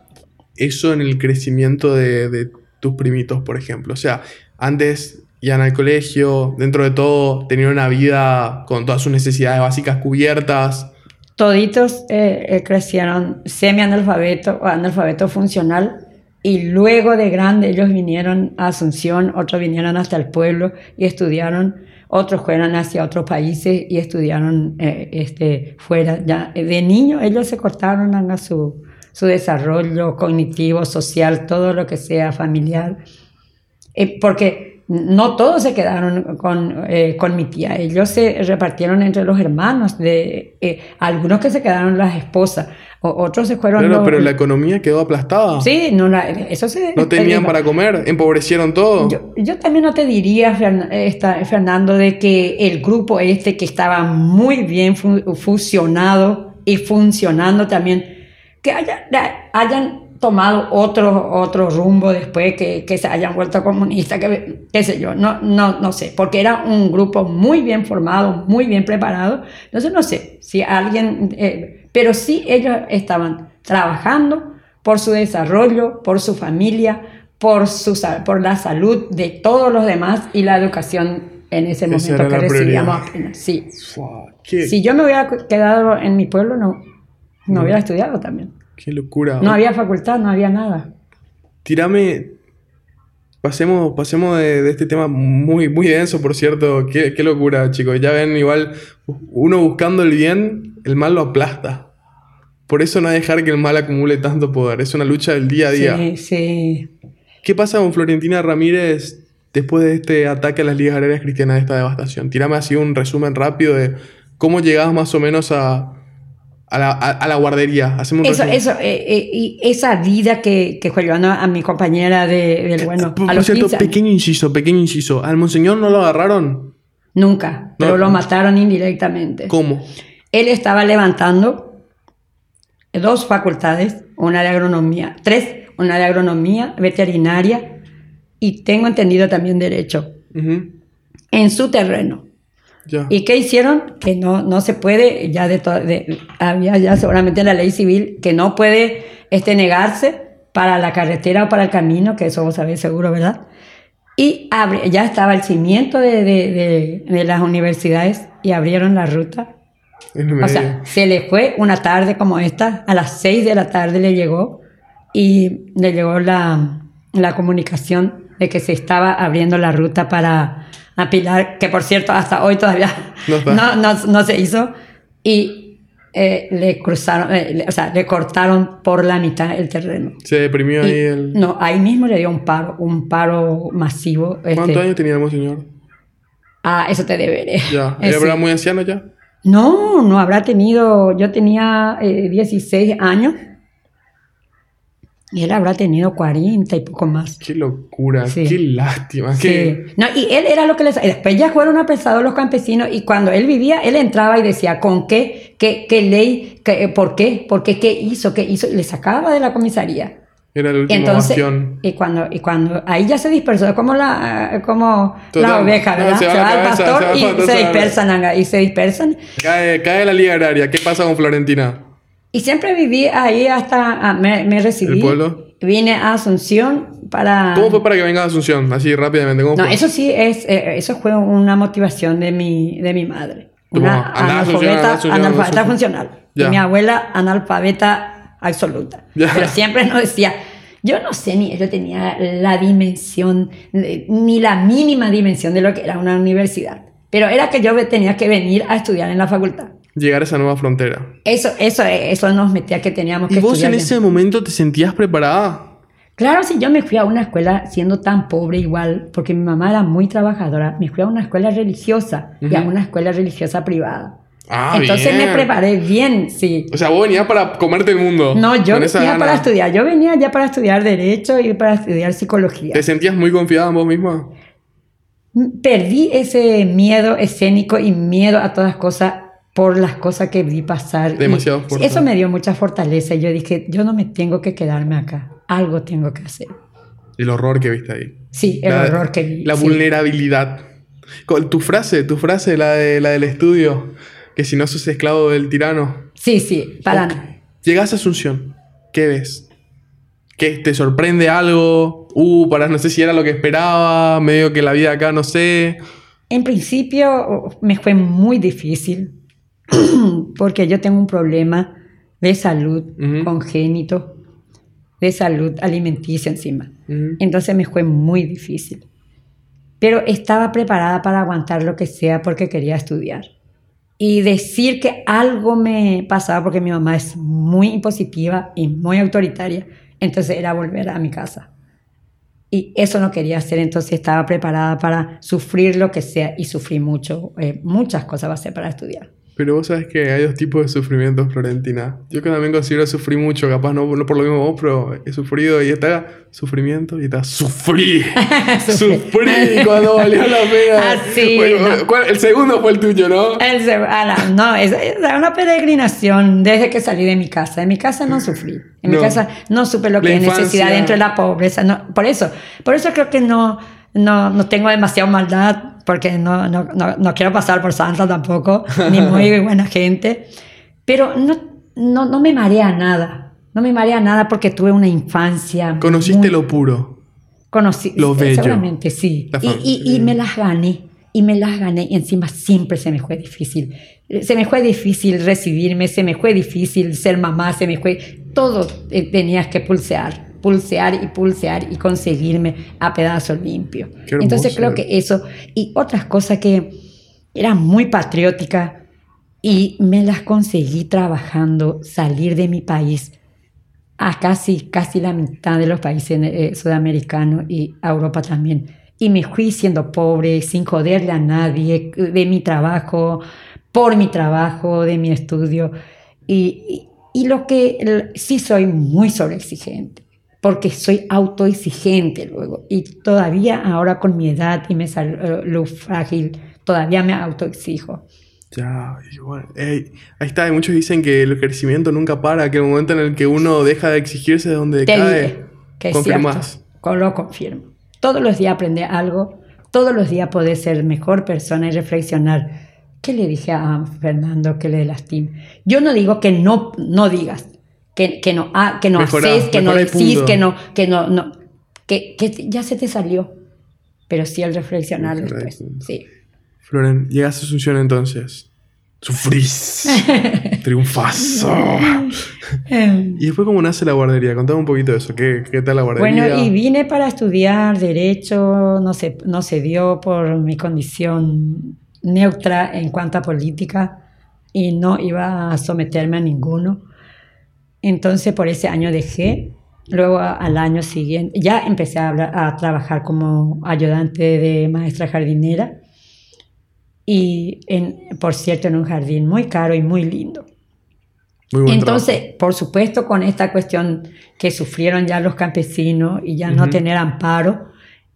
S1: eso en el crecimiento de, de tus primitos, por ejemplo? O sea, antes iban al colegio, dentro de todo tenían una vida con todas sus necesidades básicas cubiertas.
S2: Toditos eh, eh, crecieron semi-analfabeto o analfabeto funcional y luego de grande ellos vinieron a Asunción, otros vinieron hasta el pueblo y estudiaron, otros fueron hacia otros países y estudiaron eh, este, fuera. Ya, de niño ellos se cortaron a su, su desarrollo cognitivo, social, todo lo que sea familiar. Eh, porque no todos se quedaron con, eh, con, mi tía, ellos se repartieron entre los hermanos, de, eh, algunos que se quedaron las esposas, o, otros se fueron...
S1: Pero,
S2: los-
S1: pero la economía quedó aplastada.
S2: Sí, no, la- eso se...
S1: No tenían para comer, empobrecieron todo.
S2: Yo, yo también no te diría, Fern- esta- Fernando, de que el grupo este que estaba muy bien fu- fusionado y funcionando también, que haya- hayan tomado otro, otro rumbo después, que, que se hayan vuelto comunistas, que, qué sé yo, no, no, no sé, porque era un grupo muy bien formado, muy bien preparado. Entonces no sé si alguien, eh, pero sí ellos estaban trabajando por su desarrollo, por su familia, por, su, por la salud de todos los demás y la educación en ese momento que recibíamos
S1: prioridad.
S2: Sí. Si yo me hubiera quedado en mi pueblo, no, no hubiera estudiado también.
S1: Qué locura.
S2: No había facultad, no había nada.
S1: Tirame. Pasemos, pasemos de, de este tema muy, muy denso, por cierto. Qué, qué locura, chicos. Ya ven, igual, uno buscando el bien, el mal lo aplasta. Por eso no dejar que el mal acumule tanto poder. Es una lucha del día a día.
S2: Sí, sí.
S1: ¿Qué pasa con Florentina Ramírez después de este ataque a las ligas agrarias cristianas de esta devastación? Tirame así un resumen rápido de cómo llegabas más o menos a, a, la, a- a la guardería. Hacemos un
S2: Eso,
S1: resumen.
S2: eso, eh, eh, y esa vida que, que fue llevando a mi compañera de, del bueno,
S1: Por,
S2: a los
S1: cierto,
S2: 15 años.
S1: pequeño inciso, pequeño inciso. ¿Al monseñor no lo agarraron?
S2: Nunca,
S1: No.
S2: pero lo mataron indirectamente.
S1: ¿Cómo?
S2: Él estaba levantando dos facultades, una de agronomía, tres, una de agronomía, veterinaria y tengo entendido también derecho,
S1: Ujú,
S2: en su terreno.
S1: Ya.
S2: ¿Y qué hicieron? Que no, no se puede, ya de, de- había ya seguramente la ley civil, que no puede este, negarse para la carretera o para el camino, que eso vos sabés seguro, ¿verdad? Y abre- ya estaba el cimiento de, de- de- las universidades y abrieron la ruta. O sea, se le fue una tarde como esta, a las 6 de la tarde le llegó y le llegó la, la comunicación de que se estaba abriendo la ruta para apilar, que por cierto hasta hoy todavía
S1: No
S2: no, no- se hizo, y eh, le cruzaron, eh, le- o sea, le cortaron por la mitad el terreno.
S1: Se deprimió
S2: Y-
S1: ahí el...
S2: No, ahí mismo le dio un paro, un paro masivo.
S1: ¿Cuántos
S2: este,
S1: años tenía el monseñor?
S2: Ah, eso te deberé.
S1: Ya.
S2: Eh,
S1: ¿Era
S2: sí.
S1: muy anciano ya?
S2: No, no habrá tenido, yo tenía eh, 16 años y él habrá tenido 40 y poco más.
S1: Qué locura,
S2: Sí.
S1: qué lástima.
S2: Sí.
S1: Qué...
S2: No, y él era lo que les... y Después ya fueron apresados los campesinos y cuando él vivía, él entraba y decía, ¿con qué? ¿Qué, qué ley? Qué, eh, ¿Por qué? ¿Por qué? ¿Qué hizo? ¿Qué hizo? Y le sacaba de la comisaría.
S1: Era el último
S2: Entonces,
S1: bastión.
S2: y cuando, y cuando ahí ya se dispersó, como la, como
S1: Total.
S2: la oveja,
S1: No,
S2: ¿verdad?
S1: se
S2: se
S1: va
S2: va,
S1: la
S2: al
S1: cabeza,
S2: pastor
S1: se va
S2: y
S1: al pastor,
S2: se
S1: se
S2: dispersan, y se dispersan.
S1: Cae, cae la liga agraria. ¿Qué pasa con Florentina?
S2: Y siempre viví ahí hasta, ah, me, me recibí.
S1: ¿El pueblo?
S2: Vine a Asunción para...
S1: ¿Cómo fue para que vengas a Asunción? Así rápidamente. ¿cómo
S2: No,
S1: fue?
S2: eso sí, es, eh, eso fue una motivación de mi, de mi madre. Una analfabeta,
S1: Asunción,
S2: analfabeta funcional.
S1: Ya.
S2: Y mi abuela analfabeta absoluta.
S1: Ya.
S2: Pero siempre nos decía, yo no sé ni yo tenía la dimensión, eh, ni la mínima dimensión de lo que era una universidad. Pero era que yo tenía que venir a estudiar en la facultad.
S1: Llegar a esa nueva frontera.
S2: Eso, eso, eso nos metía que teníamos
S1: ¿Y
S2: que
S1: vos
S2: estudiar.
S1: en
S2: bien.
S1: ese momento te sentías preparada?
S2: Claro, si yo me fui a una escuela siendo tan pobre igual, porque mi mamá era muy trabajadora, me fui a una escuela religiosa y a una escuela religiosa privada.
S1: Ah,
S2: Entonces
S1: bien.
S2: me preparé bien, sí.
S1: O sea, vos venías para comerte el mundo.
S2: No, yo venía
S1: gana.
S2: para estudiar, yo venía ya para estudiar derecho y para estudiar psicología.
S1: ¿Te sentías muy confiada en vos misma?
S2: Perdí ese miedo escénico y miedo a todas cosas por las cosas que vi pasar.
S1: Demasiado.
S2: Eso me dio mucha fortaleza. y Yo dije, yo no me tengo que quedarme acá, algo tengo que hacer.
S1: El horror que viste ahí.
S2: Sí, el
S1: La-
S2: horror que vi.
S1: La
S2: sí.
S1: vulnerabilidad. Con Tu frase, tu frase, la, de, la del estudio, que si no sos esclavo del tirano.
S2: Sí, sí, para
S1: Ok. Llegás a Asunción, ¿qué ves? ¿Qué te sorprende algo? uh, para no sé si era lo que esperaba, medio que la vida acá, no sé.
S2: En principio me fue muy difícil porque yo tengo un problema de salud
S1: Ujú.
S2: congénito, de salud alimenticia encima.
S1: Ujú.
S2: Entonces me fue muy difícil. Pero estaba preparada para aguantar lo que sea porque quería estudiar. Y decir que algo me pasaba porque mi mamá es muy impositiva y muy autoritaria, entonces era volver a mi casa. Y eso no quería hacer, entonces estaba preparada para sufrir lo que sea y sufrí mucho, eh, muchas cosas va a ser para estudiar.
S1: Pero vos sabes que hay dos tipos de sufrimientos, Florentina. Yo que también considero sufrí mucho, capaz no, no por lo mismo vos, pero he sufrido y está sufrimiento y está sufrí. sufrí cuando valió la pena.
S2: Ah, sí,
S1: Bueno,
S2: no.
S1: ¿cuál- El segundo fue el tuyo, ¿no?
S2: El seg- ah, no, es, es una peregrinación desde que salí de mi casa. En mi casa no sufrí. En
S1: No.
S2: mi casa no supe lo
S1: La
S2: que es necesidad dentro de la pobreza. No, por eso, por eso creo que no, no, no tengo demasiada maldad, porque no, no, no, no quiero pasar por santa tampoco, ni muy buena gente. Pero no, no, no me marea nada. No me marea nada porque tuve una infancia.
S1: Conociste
S2: muy-
S1: lo puro.
S2: Conocí,
S1: Lo bello.
S2: seguramente sí. Y, y- y me las gané. Y me las gané. Y encima siempre se me fue difícil. Se me fue difícil recibirme, se me fue difícil ser mamá, se me fue. Todo eh, tenías que pulsear, pulsear y pulsear y conseguirme a pedazo limpio. Entonces creo que eso. Y otras cosas que era muy patriótica y me las conseguí trabajando, salir de mi país a casi, casi la mitad de los países eh, sudamericanos y Europa también. Y me fui siendo pobre, sin joderle a nadie, de mi trabajo, por mi trabajo, de mi estudio. Y, y, y lo que el- sí soy muy sobreexigente, porque soy autoexigente luego. Y todavía ahora con mi edad y mi salud frágil, todavía me autoexijo.
S1: Ya, igual. Ey, ahí está, y muchos dicen que el crecimiento nunca para, que el momento en el que uno deja de exigirse es donde
S2: Te
S1: cae.
S2: que es
S1: confirmás.
S2: cierto. Lo confirmo. Todos los días aprender algo, todos los días poder ser mejor persona y reflexionar. ¿Qué le dije a Fernando que le lastime? Yo no digo que no, no digas, que, que no, ah, que no
S1: Mejorá,
S2: haces, que no decís, que no, que no, no, que, que ya se te salió. Pero sí el reflexionar después. Sí.
S1: Floren, llegas a Asunción entonces. Sufrís. Triunfazo. Y después, ¿cómo nace la guardería? Contame un poquito de eso. ¿Qué, qué tal la guardería?
S2: Bueno, y vine para estudiar derecho, no se, no se dio por mi condición neutra en cuanto a política y no iba a someterme a ninguno. Entonces por ese año dejé. Luego al año siguiente ya empecé a, hablar- a trabajar como ayudante de maestra jardinera y en, por cierto en un jardín muy caro y muy lindo.
S1: Muy
S2: Entonces, por supuesto, con esta cuestión que sufrieron ya los campesinos y ya no tener amparo,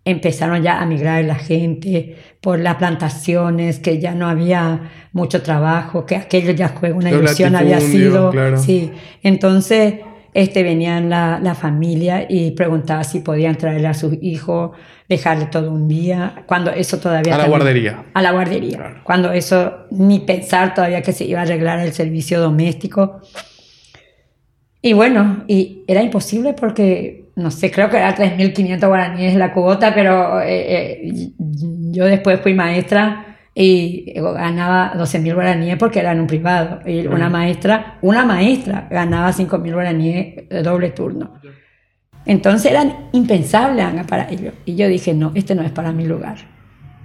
S2: empezaron ya a migrar la gente por las plantaciones, que ya no había mucho trabajo, que aquello ya fue una ilusión, había sido.
S1: claro.
S2: Sí, entonces este, venían la, la familia y preguntaba si podían traerle a sus hijos, dejarle todo un día, cuando eso todavía...
S1: A la
S2: también-
S1: guardería.
S2: a la guardería.
S1: Claro.
S2: Cuando eso, ni pensar todavía que se iba a arreglar el servicio doméstico. Y bueno, y era imposible porque, no sé, creo que era 3.500 guaraníes la cuota, pero eh, eh, yo después fui maestra y ganaba 12.000 guaraníes porque era en un privado. Y una maestra, una maestra ganaba 5.000 guaraníes de doble turno. Entonces eran impensables para ellos. Y yo dije, no, este no es para mi lugar.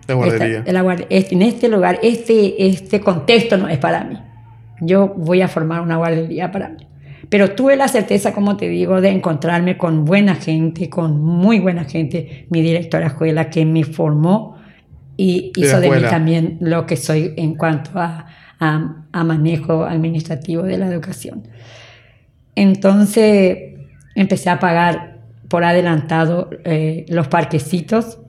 S1: La guardería.
S2: Esta- la guardia- este- en este lugar, este, este contexto no es para mí. Yo voy a formar una guardería para mí. Pero tuve la certeza, como te digo, de encontrarme con buena gente, con muy buena gente. Mi directora fue la que me formó y hizo de mí
S1: escuela.
S2: también lo que soy en cuanto a, a- a manejo administrativo de la educación. Entonces empecé a pagar por adelantado eh, los parquecitos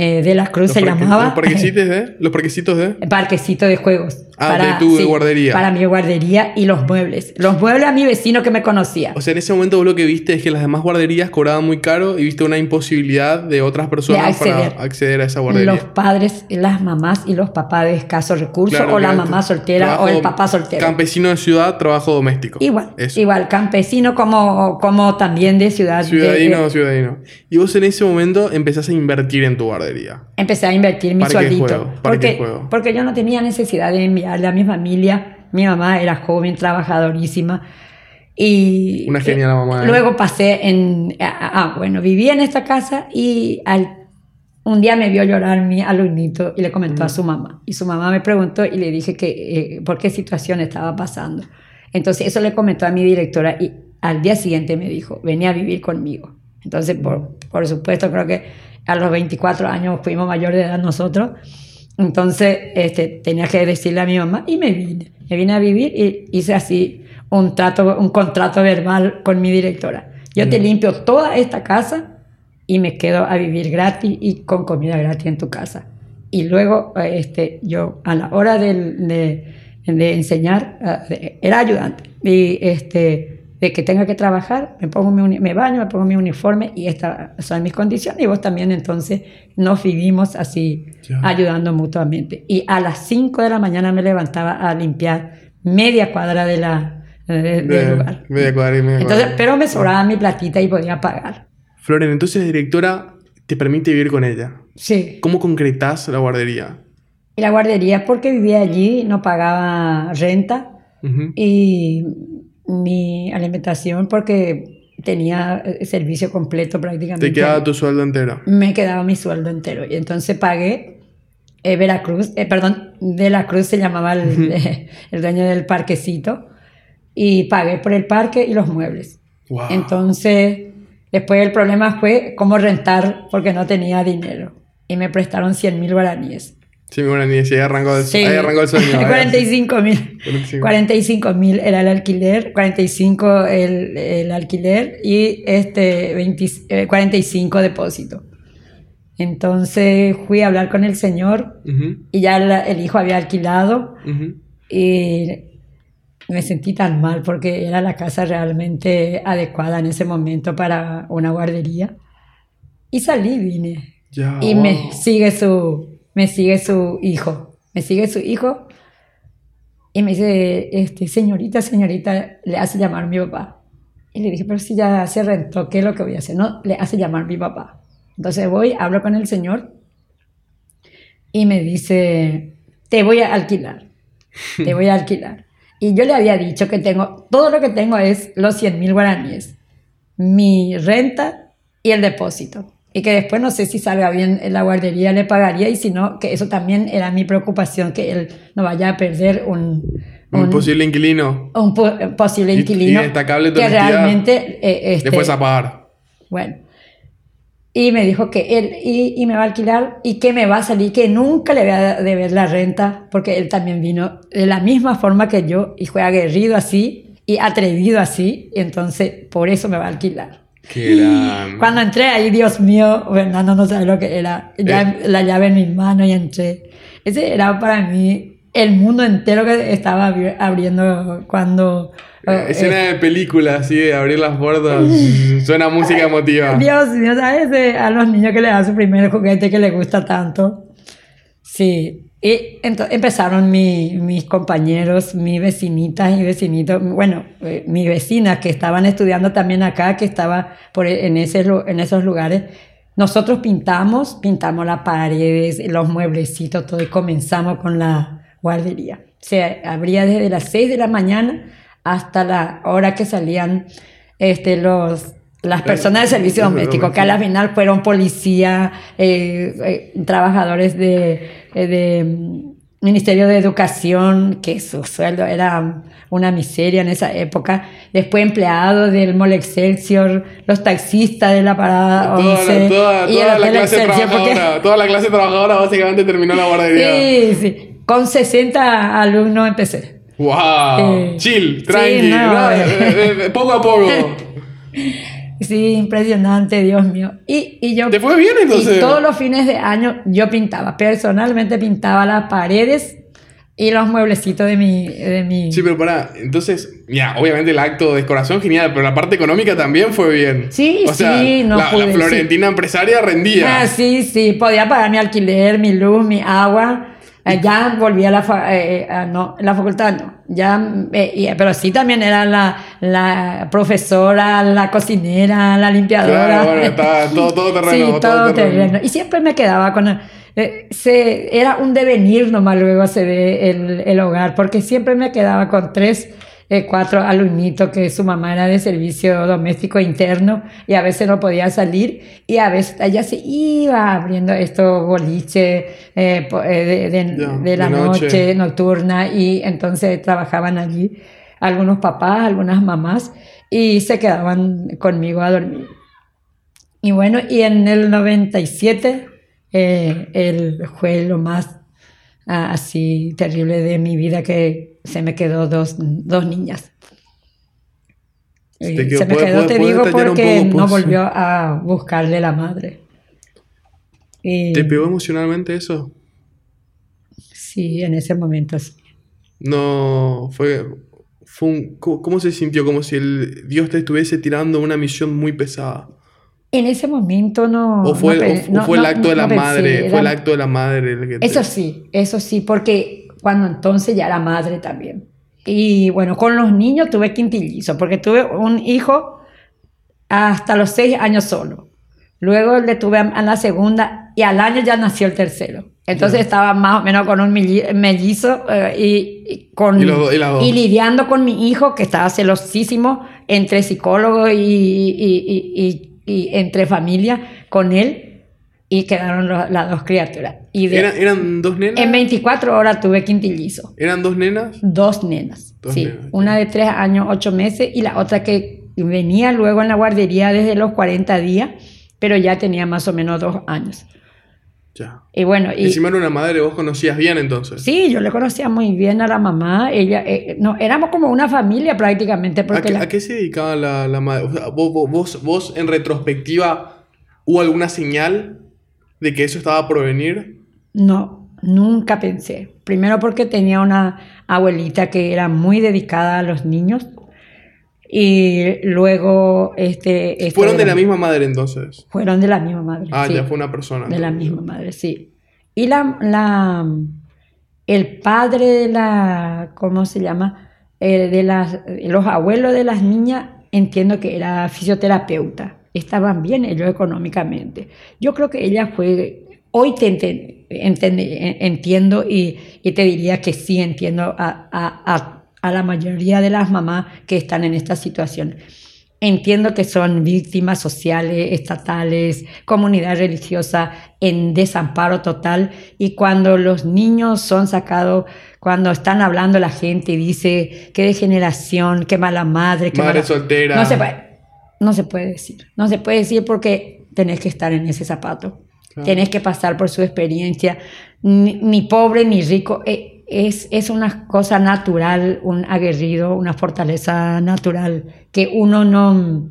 S2: eh, de la Cruz se llamaba.
S1: Los parquecitos de. Los parquecitos de.
S2: Parquecito de juegos.
S1: Ah, de tu guardería.
S2: Para mi guardería y los muebles. Los muebles a mi vecino que me conocía.
S1: O sea, en ese momento vos lo que viste es que las demás guarderías cobraban muy caro y viste una imposibilidad de otras personas
S2: acceder.
S1: para acceder a esa guardería.
S2: Los padres, las mamás y los papás de escasos recursos,
S1: Claro,
S2: o la mamá soltera, o el papá soltero.
S1: Campesino de ciudad, trabajo doméstico.
S2: Igual,
S1: Eso.
S2: igual, campesino como, como también de ciudad.
S1: Ciudadino,
S2: de-
S1: ciudadino. Y vos en ese momento empezás a invertir en tu guardería.
S2: Empecé a invertir mi sueldito.
S1: juego,
S2: porque,
S1: juego.
S2: porque yo no tenía necesidad de enviarle a mi familia. Mi mamá era joven, trabajadorísima. Y
S1: Una genial mamá, ¿eh?
S2: Luego pasé en. Ah, bueno, vivía en esta casa y al, un día me vio llorar mi alumnito y le comentó a su mamá. Y su mamá me preguntó y le dije que eh, por qué situación estaba pasando. Entonces eso le comentó a mi directora y al día siguiente me dijo, venía a vivir conmigo. Entonces, por, por supuesto, creo que a los 24 años fuimos mayor de edad nosotros. Entonces, este, tenía que decirle a mi mamá y me vine. Me vine a vivir y hice así un, trato, un contrato verbal con mi directora. Yo te limpio toda esta casa y me quedo a vivir gratis y con comida gratis en tu casa. Y luego, eh, este, yo a la hora de, de enseñar, de- era ayudante. Y este, de que tenga que trabajar, me, pongo mi me baño, me pongo mi uniforme y estas son mis condiciones. Y vos también, entonces, nos vivimos así,
S1: Ya.
S2: ayudando mutuamente. Y a las 5 de la mañana me levantaba a limpiar media cuadra de la, de- del
S1: De-
S2: lugar.
S1: media cuadra y media
S2: Entonces,
S1: cuadra.
S2: pero me sobraba mi platita y podía pagar.
S1: Floren, entonces directora te permite vivir con ella.
S2: Sí.
S1: ¿Cómo concretás la guardería?
S2: Y la guardería porque vivía allí, no pagaba renta y mi alimentación porque tenía eh, servicio completo prácticamente.
S1: Te quedaba tu sueldo entero.
S2: Me quedaba mi sueldo entero y entonces pagué eh, Veracruz, eh, perdón, de la Cruz se llamaba el, el dueño del parquecito y pagué por el parque y los muebles.
S1: Wow.
S2: Entonces, después el problema fue cómo rentar porque no tenía dinero. Y me prestaron 100 mil guaraníes.
S1: Sí, bueno, ni ahí arrancó el,
S2: Sí.
S1: ahí arrancó el sueño. ahí.
S2: 45 mil.
S1: 45.
S2: 45 mil era el alquiler, 45 el, el alquiler y este 20 eh, 45 depósito. Entonces fui a hablar con el señor
S1: Ujú,
S2: y ya la- el hijo había alquilado
S1: ujú.
S2: y me sentí tan mal porque era la casa realmente adecuada en ese momento para una guardería. Y salí, vine.
S1: Ya,
S2: Y
S1: wow.
S2: me sigue su me sigue su hijo. Me sigue su hijo y me dice, este, señorita, señorita, le hace llamar mi papá. Y le dije, pero si ya se rentó, ¿qué es lo que voy a hacer? No, le hace llamar mi papá. Entonces voy, hablo con el señor y me dice, te voy a alquilar, te voy a alquilar. Y yo le había dicho que tengo, todo lo que tengo es los 100 mil guaraníes, mi renta y el depósito. Y que después no sé si salga bien en la guardería, le pagaría y si no, que eso también era mi preocupación, que él no vaya a perder un,
S1: Un posible inquilino.
S2: un po- posible
S1: Y- y
S2: inquilino
S1: destacable
S2: que realmente eh, este,
S1: Después a pagar.
S2: bueno y me dijo que él y, y me va a alquilar y que me va a salir que nunca le voy a deber la renta porque él también vino de la misma forma que yo y fue aguerrido así y atrevido así y entonces por eso me va a alquilar
S1: Qué gran.
S2: cuando entré ahí Dios mío Fernando no sabe lo que era ya la llave en mis manos y entré ese era para mí el mundo entero que estaba abri- abriendo cuando eh,
S1: Escena de película, así de abrir las puertas. Suena música emotiva.
S2: Dios mío, ¿sabes? De- a los niños que le dan su primer juguete que les gusta tanto. Sí. Y ento- empezaron mi- mis compañeros, mis vecinitas y vecinitos, bueno, eh, mis vecinas que estaban estudiando también acá, que estaba por, e- en, ese, en esos lugares. Nosotros pintamos, pintamos las paredes, los mueblecitos, todo, y comenzamos con la guardería. Se abría desde las 6 de la mañana hasta la hora que salían este, los, las personas de servicio doméstico, que a la final fueron policía, eh, eh, trabajadores de, de, mm, Ministerio de Educación, que su sueldo era una miseria en esa época. Después empleados del Mall Excelsior, los taxistas de la parada
S1: Toda,
S2: 11.
S1: la, toda,
S2: y
S1: toda la clase
S2: porque-
S1: trabajadora. Toda la clase trabajadora básicamente terminó la guardería.
S2: Sí, sí. Con 60 alumnos empecé.
S1: Wow.
S2: Eh,
S1: Chill,
S2: sí,
S1: tranqui.
S2: eh.
S1: Eh, eh, poco a poco.
S2: Sí, impresionante, Dios mío. Y, y yo...
S1: ¿Te fue bien entonces?
S2: Y todos los fines de año yo pintaba, personalmente pintaba las paredes y los mueblecitos de mi... De mi...
S1: Sí, pero para, entonces, ya, obviamente el acto de decoración genial, pero la parte económica también fue bien.
S2: Sí,
S1: o sea,
S2: sí, no
S1: la,
S2: pude,
S1: la
S2: sí.
S1: florentina empresaria rendía.
S2: Ah, sí, sí, podía pagar mi alquiler, mi luz, mi agua. Eh, ya volví a la, fa- eh, eh, a- no, la facultad, no. Ya, eh, pero sí también era la, la profesora, la cocinera, la limpiadora.
S1: Claro, bueno, estaba todo- todo terreno,
S2: Sí,
S1: todo
S2: todo,
S1: terreno.
S2: terreno. Y siempre me quedaba con... se, era un devenir nomás luego se ve el, el hogar, porque siempre me quedaba con tres, eh, cuatro alumnitos que su mamá era de servicio doméstico interno y a veces no podía salir y a veces ella se iba abriendo estos boliches eh, eh, de, de-
S1: Ya,
S2: de la
S1: de noche.
S2: noche nocturna y entonces trabajaban allí algunos papás, algunas mamás y se quedaban conmigo a dormir. Y bueno, y en el 97 eh, el, fue lo más ah, así terrible de mi vida que se me quedó dos, dos niñas.
S1: Quedó-
S2: se me
S1: ¿puede-
S2: quedó,
S1: puede-
S2: te
S1: puede
S2: digo, porque
S1: poco,
S2: no volvió a buscarle la madre. Y
S1: ¿Te pegó emocionalmente eso?
S2: sí, en ese momento sí.
S1: No, fue, fue un- ¿cómo, se sintió? Como si el Dios te estuviese tirando una misión muy pesada.
S2: En ese momento no...
S1: O fue,
S2: no
S1: o
S2: no-
S1: fue el
S2: no-
S1: acto de la madre,
S2: era-
S1: fue el acto de la madre el que te-
S2: Eso sí, eso sí, porque cuando entonces ya era madre también. Y bueno, con los niños tuve quintillizo, porque tuve un hijo hasta los seis años solo. Luego le tuve a, la segunda y al año ya nació el tercero. Entonces estaba más o menos con un melli- mellizo eh, y, y con,
S1: Y los y
S2: lidiando con mi hijo que estaba celosísimo entre psicólogo y, y- y- y- y entre familia con él y quedaron las dos criaturas. Y de-
S1: ¿Eran, ¿Eran dos nenas?
S2: en 24 horas tuve quintillizo.
S1: ¿Eran dos nenas?
S2: Dos nenas.
S1: Dos
S2: sí.
S1: nenas,
S2: Una de tres años, ocho meses y la otra que venía luego en la guardería desde los 40 días, pero ya tenía más o menos dos años.
S1: Ya.
S2: Y bueno, y
S1: Encima era una madre, vos conocías bien entonces.
S2: sí, yo le conocía muy bien a la mamá. Ella, eh, no, éramos como una familia prácticamente
S1: ¿A
S2: porque
S1: qué,
S2: la-
S1: a qué se dedicaba la, la madre? O sea, vos, vos, vos, en retrospectiva, ¿hubo alguna señal de que eso estaba por venir?
S2: No, nunca pensé. Primero porque tenía una abuelita que era muy dedicada a los niños. Y luego, este...
S1: Fueron de
S2: la-
S1: la misma madre entonces.
S2: Fueron de la misma madre.
S1: Ah,
S2: sí.
S1: ya fue una persona.
S2: De la misma madre, sí. Y la, la, el padre de la, ¿cómo se llama? Eh, de las, los abuelos de las niñas, entiendo que era fisioterapeuta. Estaban bien ellos económicamente. Yo creo que ella fue, hoy te enten- enten- entiendo y, y te diría que sí entiendo a, a, a, a la mayoría de las mamás que están en esta situación. Entiendo que son víctimas sociales, estatales, comunidad religiosa en desamparo total y cuando los niños son sacados, cuando están hablando la gente y dice qué degeneración, qué mala madre, qué
S1: Madre
S2: mala...
S1: soltera.
S2: No se puede, no se puede decir, no se puede decir porque tenés que estar en ese zapato,
S1: Claro.
S2: tenés que pasar por su experiencia, ni, ni pobre ni rico, eh, es, es una cosa natural, un aguerrido, una fortaleza natural que uno no,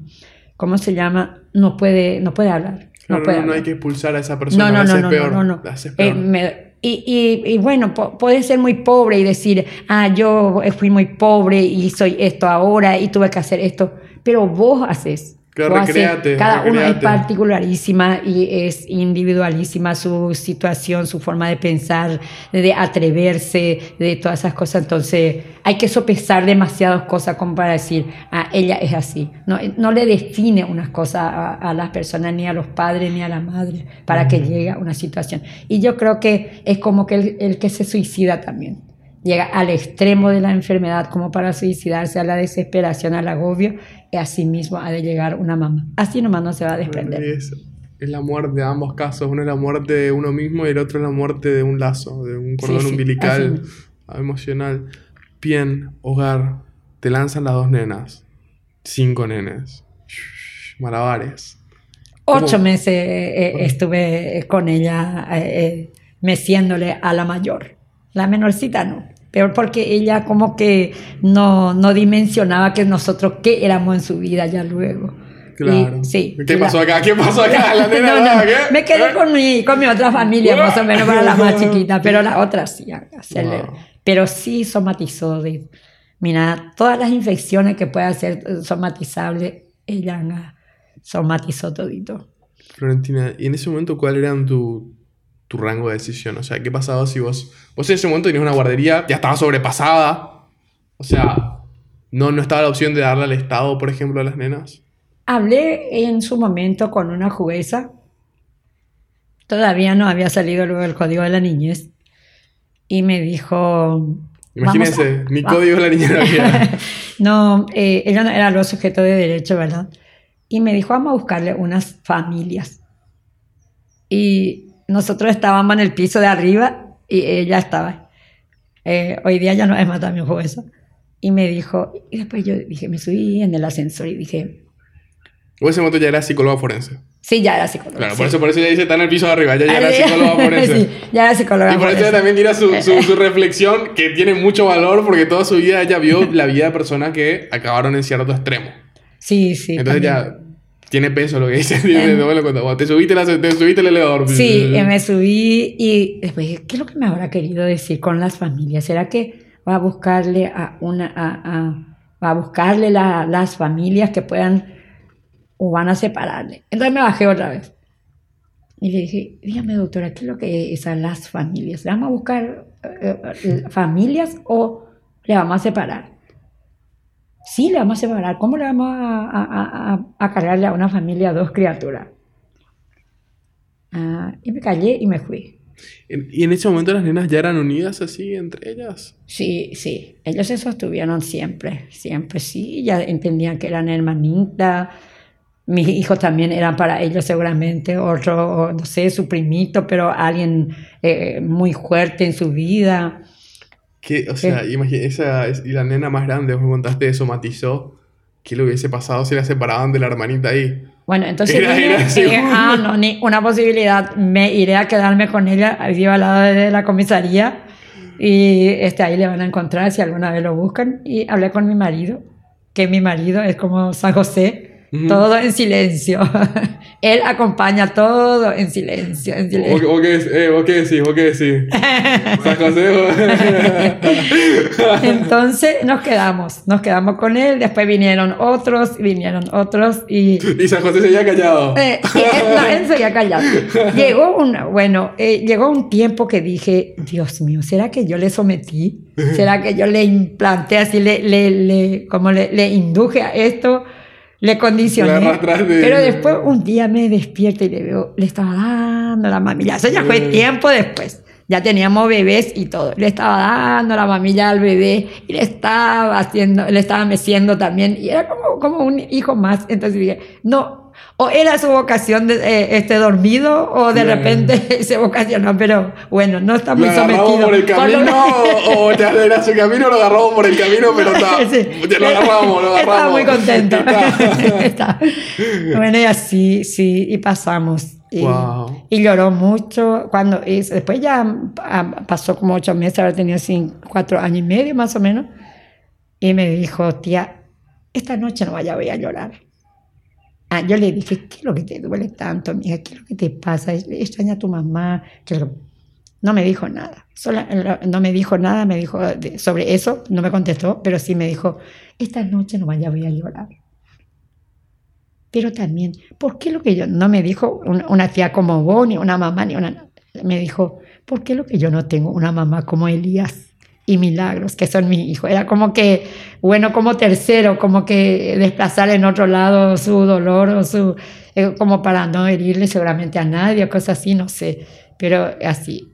S2: ¿cómo se llama? No puede, no puede hablar.
S1: Claro,
S2: No, puede
S1: no, no hay que expulsar a esa persona.
S2: No, no, no, no,
S1: peor.
S2: no, no, Eh, me- y, y, y bueno, po- puedes ser muy pobre y decir, ah, yo fui muy pobre y soy esto ahora y tuve que hacer esto, pero vos haces.
S1: Claro,
S2: vos haces- cada uno es particularísima y es individualísima su situación, su forma de pensar, de atreverse, de todas esas cosas. Entonces hay que sopesar demasiadas cosas como para decir, ah, ella es así. No, no le define unas cosas a, a las personas, ni a los padres, ni a la madre, para que llegue a una situación. Y yo creo que es como que el, el que se suicida también. Llega al extremo de la enfermedad como para suicidarse, a la desesperación, al agobio, y así mismo ha de llegar una mamá. Así nomás no se va a desprender.
S1: Es, es la muerte de ambos casos. Uno es la muerte de uno mismo y el otro es la muerte de un lazo, de un cordón
S2: Sí, sí,
S1: umbilical emocional. Bien, hogar, te lanzan las dos nenas. Cinco nenes. Malabares.
S2: Ocho meses eh, eh, estuve con ella eh, eh, meciéndole a la mayor. La menorcita no. Peor porque ella como que no, no dimensionaba que nosotros qué éramos en su vida ya luego.
S1: Claro.
S2: Y, sí.
S1: ¿Qué
S2: la-
S1: pasó acá? ¿Qué pasó acá? La nena,
S2: No, no,
S1: ¿qué?
S2: Me quedé
S1: ¿Eh?
S2: con mi, con mi otra familia, más o menos, para la más chiquita, pero la otra sí, hacerle-
S1: Wow.
S2: pero sí somatizó. de- mira, todas las infecciones que puede hacer eh, somatizables, ella ah, somatizó todito.
S1: Florentina, ¿y en ese momento cuál era tu, tu rango de decisión? O sea, ¿qué pasaba si vos... Vos en ese momento tenías una guardería, ya estaba sobrepasada. O sea, ¿no, no estaba la opción de darle al Estado, por ejemplo, a las nenas?
S2: Hablé en su momento con una jueza, todavía no había salido luego el código de la niñez, y me dijo...
S1: Imagínense,
S2: "Vamos a- va-
S1: código de la niña no había.
S2: No, eh, ella no era los sujetos de derecho, ¿verdad? Y me dijo, vamos a buscarle unas familias. Y nosotros estábamos en el piso de arriba y ella estaba. Eh, hoy día ya no es más también jueza. Y me dijo, y después yo dije, me subí en el ascensor y dije,
S1: en ese momento ya eras psicóloga forense.
S2: sí, ya era psicóloga.
S1: Claro,
S2: sí.
S1: por eso, por eso ella dice, está en el piso de arriba, ella ya era
S2: Ah, sí.
S1: psicóloga forense.
S2: Sí, ya era psicóloga
S1: Y por eso
S2: forense.
S1: también tira su, su, su reflexión que tiene mucho valor porque toda su vida ella vio la vida de personas que acabaron en cierto extremo.
S2: Sí, sí.
S1: Entonces
S2: también.
S1: ya tiene peso lo que dice. Lo cuento. Te subiste, la- te subiste el elevador.
S2: Sí, eh, me subí y después dije, ¿qué es lo que me habrá querido decir con las familias? ¿Será que va a buscarle a una a, a- va a buscarle la- las familias que puedan o van a separarle? Entonces me bajé otra vez. Y le dije, dígame doctora, ¿qué es lo que es a las familias? ¿Le vamos a buscar eh, eh, familias o le vamos a separar? Sí, le vamos a separar. ¿Cómo le vamos a, a, a- a- a cargarle a una familia dos criaturas? Ah, y me callé y me fui.
S1: ¿Y en ese momento las nenas ya eran unidas así entre ellas?
S2: Sí, sí, ellos se sostuvieron siempre, siempre, sí, ya entendían que eran hermanitas. Mis hijos también eran para ellos seguramente otro, no sé, su primito, pero alguien eh, muy fuerte en su vida.
S1: Que, o sea, imagina, esa, es- y la nena más grande, vos me contaste, somatizó. ¿Qué le hubiese pasado si la separaban de la hermanita ahí?
S2: Bueno, entonces
S1: Era-
S2: dije,
S1: era
S2: dije, ah, no, ni una posibilidad, me iré a quedarme con ella, vivo al lado de la comisaría y este, ahí le van a encontrar si alguna vez lo buscan. Y hablé con mi marido, que mi marido es como San José, Todo en silencio. Él acompaña todo en silencio, en
S1: ¿Vos,
S2: silencio.
S1: vos qué, eh, vos qué. San José. vos-
S2: Entonces nos quedamos, nos quedamos con él, después vinieron otros, vinieron otros y...
S1: y San José seguía callado.
S2: Eh, eh, no, él se había callado. Llegó un, bueno, eh, llegó un tiempo que dije, Dios mío, ¿será que yo le sometí? ¿Será que yo le implanté así, le, le, le- como le, le induje a esto? Le condicioné. Pero después un día me despierto y le veo, le estaba dando la mamilla. Eso ya fue tiempo después. Ya teníamos bebés y todo. Le estaba dando la mamilla al bebé y le estaba haciendo, le estaba meciendo también. Y era como, como un hijo más. Entonces dije, no, o era su vocación de, eh, este dormido o de repente se vocacionó, pero bueno, no está
S1: ¿Lo
S2: muy
S1: agarramos
S2: sometido.
S1: por el
S2: Por
S1: camino
S2: lo-
S1: o, o ya era su camino? Lo agarramos por el camino, pero está.
S2: Sí.
S1: Lo agarramos, lo agarramos.
S2: Estaba muy contento.
S1: Está.
S2: Está. Bueno, y así, sí, y pasamos. Y,
S1: Wow.
S2: y lloró mucho. Cuando, y después ya ah, pasó como ocho meses, ahora tenía cinco, cuatro años y medio más o menos. Y me dijo, tía, esta noche no vaya a llorar. Ah, yo le dije, ¿qué es lo que te duele tanto, amiga? ¿Qué es lo que te pasa? ¿Extraña tu mamá? ¿Qué es lo que-?" No me dijo nada. No me dijo nada, me dijo de- sobre eso, no me contestó, pero sí me dijo, esta noche no vaya a llorar. Pero también, ¿por qué lo que yo no me dijo una tía como vos, ni una mamá, ni una... Me dijo, ¿por qué lo que yo no tengo una mamá como Elías y Milagros, que son mis hijos? Era como que, bueno, como tercero, como que desplazar en otro lado su dolor o su... eh, como para no herirle seguramente a nadie o cosas así, no sé, pero así.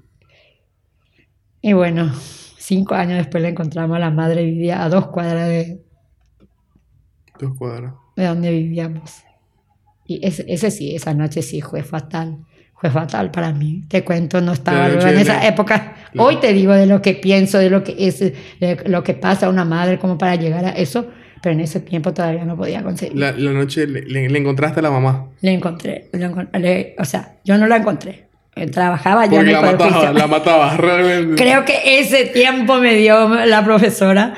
S2: Y bueno, cinco años después le encontramos a la madre, vivía a dos cuadras de,
S1: Dos cuadras.
S2: de donde vivíamos. Y ese, ese sí, esa noche sí fue fatal. Fue fatal para mí. Te cuento, no estaba en esa época.
S1: Claro.
S2: Hoy te digo de lo que pienso, de lo que es, de lo que pasa a una madre, como para llegar a eso. Pero en ese tiempo todavía no podía conseguir.
S1: La, la noche le, le- le encontraste a la mamá.
S2: Le encontré, le o sea, yo no la encontré. Eh, Trabajaba ya en el
S1: la
S2: Judicial.
S1: la matabas, realmente.
S2: Creo que ese tiempo me dio la profesora.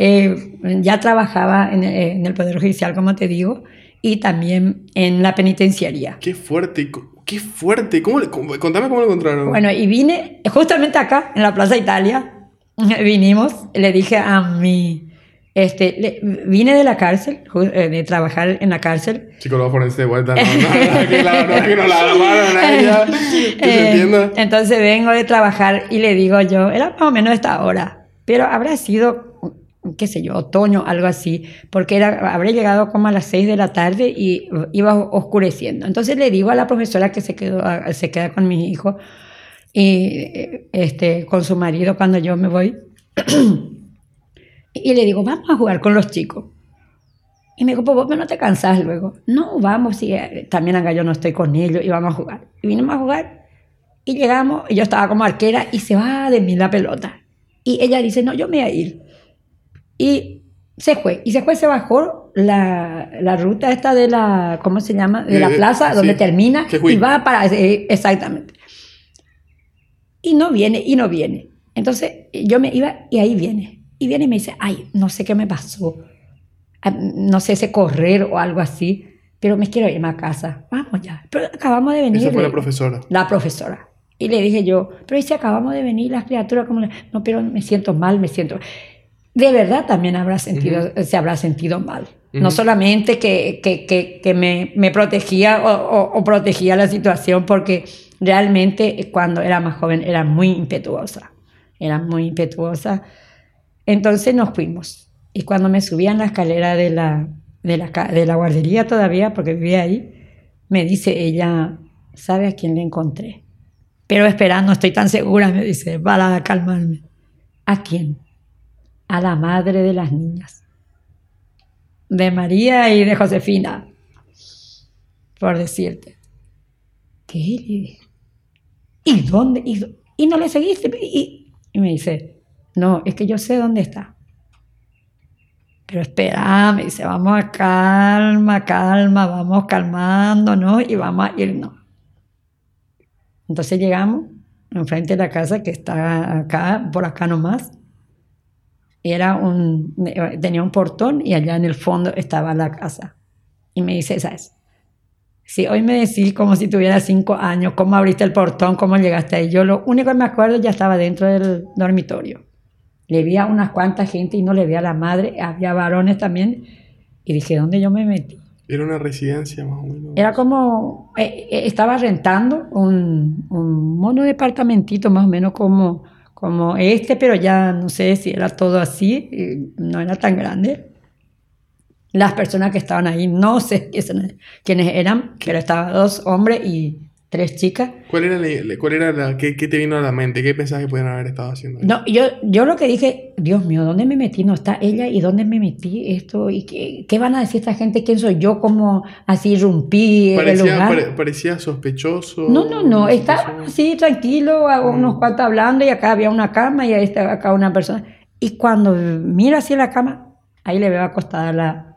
S2: Eh, ya trabajaba en, en el Poder Judicial, como te digo, y también en la penitenciaría.
S1: Qué fuerte, qué fuerte. ¿Cómo, contame cómo lo encontraron.
S2: Bueno, y vine justamente acá, en la Plaza Italia. Vinimos, le dije a mi este, vine de la cárcel, eh, de trabajar en la cárcel.
S1: Psicólogo forense de vuelta, no, no, que la, no, que no la armaron a ella, que se
S2: Eh,
S1: entienda.
S2: entonces vengo de trabajar y le digo yo, era más o menos esta hora, pero habrá sido, qué sé yo, otoño, algo así, porque era, habré llegado como a las 6 de la tarde y iba oscureciendo. Entonces le digo a la profesora que se, quedó, se queda con mi hijo y este, con su marido cuando yo me voy. Y le digo, vamos a jugar con los chicos. Y me dijo, pues vos no te cansás luego. No, vamos, sí, eh, también acá yo no estoy con ellos y vamos a jugar. Y vinimos a jugar y llegamos y yo estaba como arquera y se va de mí la pelota. Y ella dice, no, yo me voy a ir. Y se fue. Y se fue, se bajó la, la ruta esta de la, ¿cómo se llama? De la
S1: Eh,
S2: plaza
S1: sí.
S2: donde termina y va para, eh, exactamente. Y no viene, y no viene. Entonces yo me iba y ahí viene. Y viene y me dice, ay, no sé qué me pasó. Ah, No sé si correr o algo así, pero me quiero irme a casa. Vamos ya. Pero acabamos de venir.
S1: Esa fue la profesora.
S2: la profesora. Y le dije yo, pero ¿y si acabamos de venir las criaturas? como No, pero me siento mal, me siento... De verdad también habrá sentido, se habrá sentido mal. No solamente que, que, que, que me, me protegía o, o- o protegía la situación, porque realmente cuando era más joven era muy impetuosa. Era muy impetuosa. Entonces nos fuimos. Y cuando me subía en la escalera de la, de la, ca- de la guardería todavía, porque vivía ahí, me dice ella, ¿sabe a quién le encontré? Pero espera, no estoy tan segura, me dice, para calmarme. ¿A quién? A la madre de las niñas. De María y de Josefina. Por decirte. ¿Qué? ¿Y dónde? ¿Y, y no le seguiste? Y, y me dice, no, es que yo sé dónde está. Pero espera, me dice, vamos a calma, calma, vamos calmándonos y vamos a irnos. Entonces llegamos enfrente de la casa que está acá, por acá nomás. Era un, tenía un portón y allá en el fondo estaba la casa. Y me dice, ¿sabes? Si hoy me decís como si tuviera cinco años, cómo abriste el portón, cómo llegaste ahí, yo lo único que me acuerdo ya estaba dentro del dormitorio. Le vi a unas cuantas gente y no le vi a la madre, había varones también. Y dije, ¿dónde yo me metí?
S1: Era una residencia más o menos.
S2: Era como, eh, eh, estaba rentando un, un mono departamentito más o menos como, como este, pero ya no sé si era todo así, no era tan grande. Las personas que estaban ahí, no sé quiénes eran, pero estaban dos hombres y tres chicas.
S1: ¿Cuál era, la, cuál era la, qué, qué te vino a la mente? ¿Qué que podían haber estado haciendo? ahí?
S2: No, yo, yo lo que dije, Dios mío, ¿dónde me metí? No está ella y dónde me metí esto y qué, qué van a decir esta gente, quién soy yo, cómo así irrumpí el
S1: parecía,
S2: lugar.
S1: pare- parecía sospechoso.
S2: No, no, no, estaba así tranquilo, a unos
S1: Mm.
S2: cuantos hablando y acá había una cama y ahí estaba acá una persona. Y cuando miro así la cama, ahí le veo acostada a la,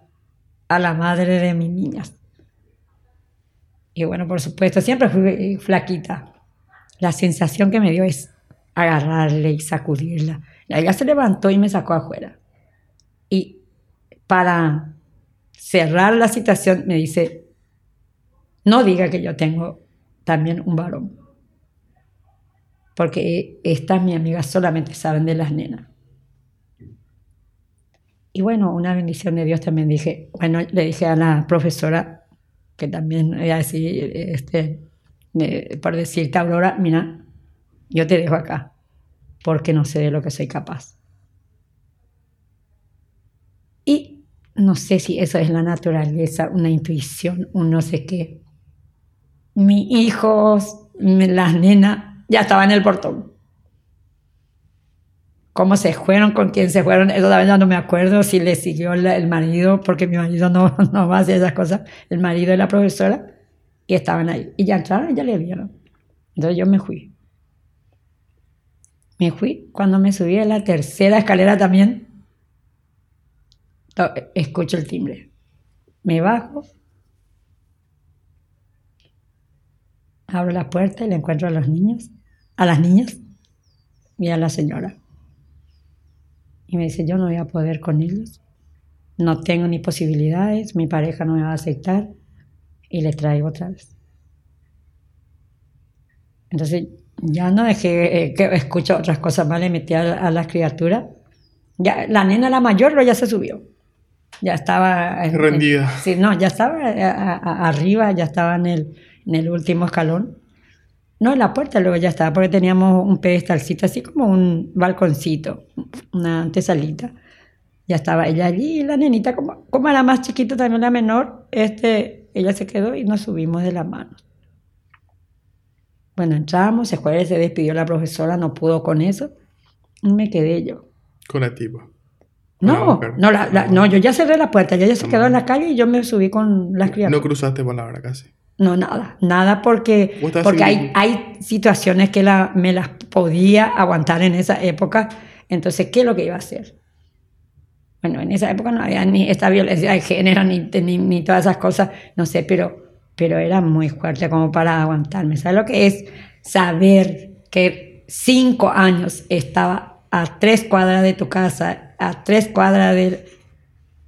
S2: a la madre de mis niñas. Bueno, por supuesto, siempre fui flaquita. La sensación que me dio es agarrarle y sacudirla. Y ella se levantó y me sacó afuera. Y para cerrar la situación me dice, no diga que yo tengo también un varón. Porque estas mis amigas solamente saben de las nenas. Y bueno, una bendición de Dios también dije, bueno, le dije a la profesora, que también era así, este, eh, por decirte, Aurora, mira, yo te dejo acá, porque no sé de lo que soy capaz. Y no sé si eso es la naturaleza, una intuición, un no sé qué. Mis hijos, las nenas, ya estaban en el portón. ¿Cómo se fueron? ¿Con quién se fueron? Eso también ya no me acuerdo. Si le siguió la- el marido, porque mi marido no, no va a hacer esas cosas. El marido de la profesora. Y estaban ahí. Y ya entraron y ya le vieron. Entonces yo me fui. Me fui. Cuando me subí a la tercera escalera también, escucho el timbre. Me bajo. Abro la puerta y le encuentro a los niños, a las niñas y a la señora. Y me dice, yo no voy a poder con ellos. no tengo ni posibilidades, mi pareja no me va a aceptar y le traigo otra vez. Entonces ya no dejé eh, que escucho otras cosas más, le metí a, a las criaturas. Ya, la nena, la mayor, ya se subió. Ya estaba... en-
S1: Rendida.
S2: en- sí, no, ya estaba eh, a- a- arriba, ya estaba en el, en el último escalón. No, en la puerta luego ya estaba, porque teníamos un pedestalcito, así como un balconcito, una antesalita. Ya estaba ella allí y la nenita, como, como era más chiquita, también la menor, este, ella se quedó y nos subimos de las manos. Bueno, entramos, se fue, se despidió la profesora, no pudo con eso, y me quedé yo.
S1: Con la tipa. La
S2: No, no, la- la- no, yo ya cerré la puerta, ella ya se quedó en la calle y yo me subí con las
S1: No
S2: criaturas.
S1: cruzaste palabra casi.
S2: No, nada, nada porque, porque hay, hay situaciones que la, me las podía aguantar en esa época, entonces, ¿qué es lo que iba a hacer? Bueno, en esa época no había ni esta violencia de género ni, ni, ni todas esas cosas, no sé, pero, pero era muy fuerte como para aguantarme. ¿Sabes lo que es saber que cinco años estaba a tres cuadras de tu casa, a tres cuadras de...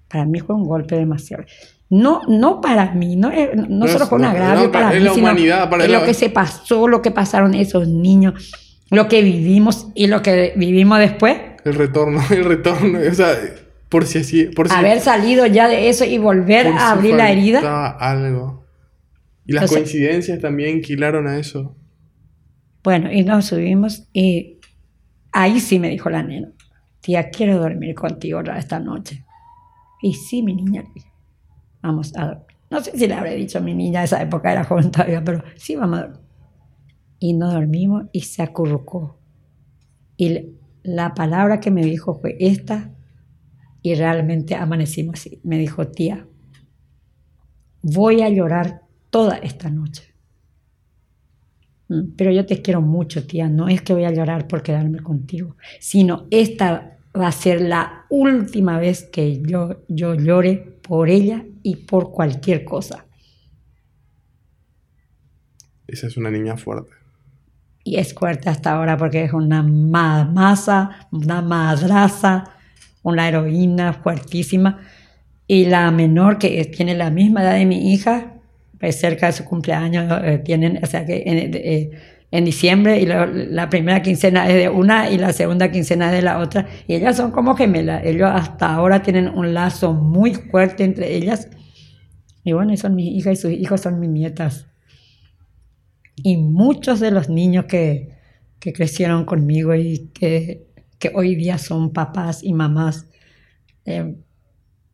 S2: Para mí fue un golpe demasiado. No, no para mí, no, eh, no
S1: No
S2: solo fue un
S1: no,
S2: agravio
S1: no,
S2: para
S1: es
S2: mí,
S1: la
S2: sino
S1: humanidad, para la-
S2: lo que se pasó, lo que pasaron esos niños, lo que vivimos y lo que vivimos después.
S1: El retorno, el retorno. O sea, por si así. Por si,
S2: haber salido ya de eso y volver
S1: por
S2: a
S1: si
S2: abrir la herida.
S1: algo. Y las
S2: Entonces-
S1: coincidencias también quilaron a eso.
S2: Bueno, y nos subimos y ahí sí me dijo la nena, tía, quiero dormir contigo esta noche. Y sí, mi niña, vamos a. No sé si le habré dicho a mi niña, esa época era joven todavía, pero sí, vamos a. Y nos dormimos y se acurrucó. Y la palabra que me dijo fue esta, y realmente amanecimos así. Me dijo, tía, voy a llorar toda esta noche. Pero yo te quiero mucho, tía. No es que voy a llorar por quedarme contigo, sino esta va a ser la última vez que yo, yo llore por ella y por cualquier cosa.
S1: Esa es una niña fuerte.
S2: Y es fuerte hasta ahora porque es una ma- masa, una madraza, una heroína fuertísima. Y la menor, que tiene la misma edad de mi hija, pues cerca de su cumpleaños, eh, tienen, o sea que en, eh, en diciembre, y la primera quincena es de una y la segunda quincena es de la otra. Y ellas son como gemelas. Ellos hasta ahora tienen un lazo muy fuerte entre ellas. Y bueno, son mis hijas y sus hijos son mis nietas. Y muchos de los niños que, que crecieron conmigo y que, que hoy día son papás y mamás, eh,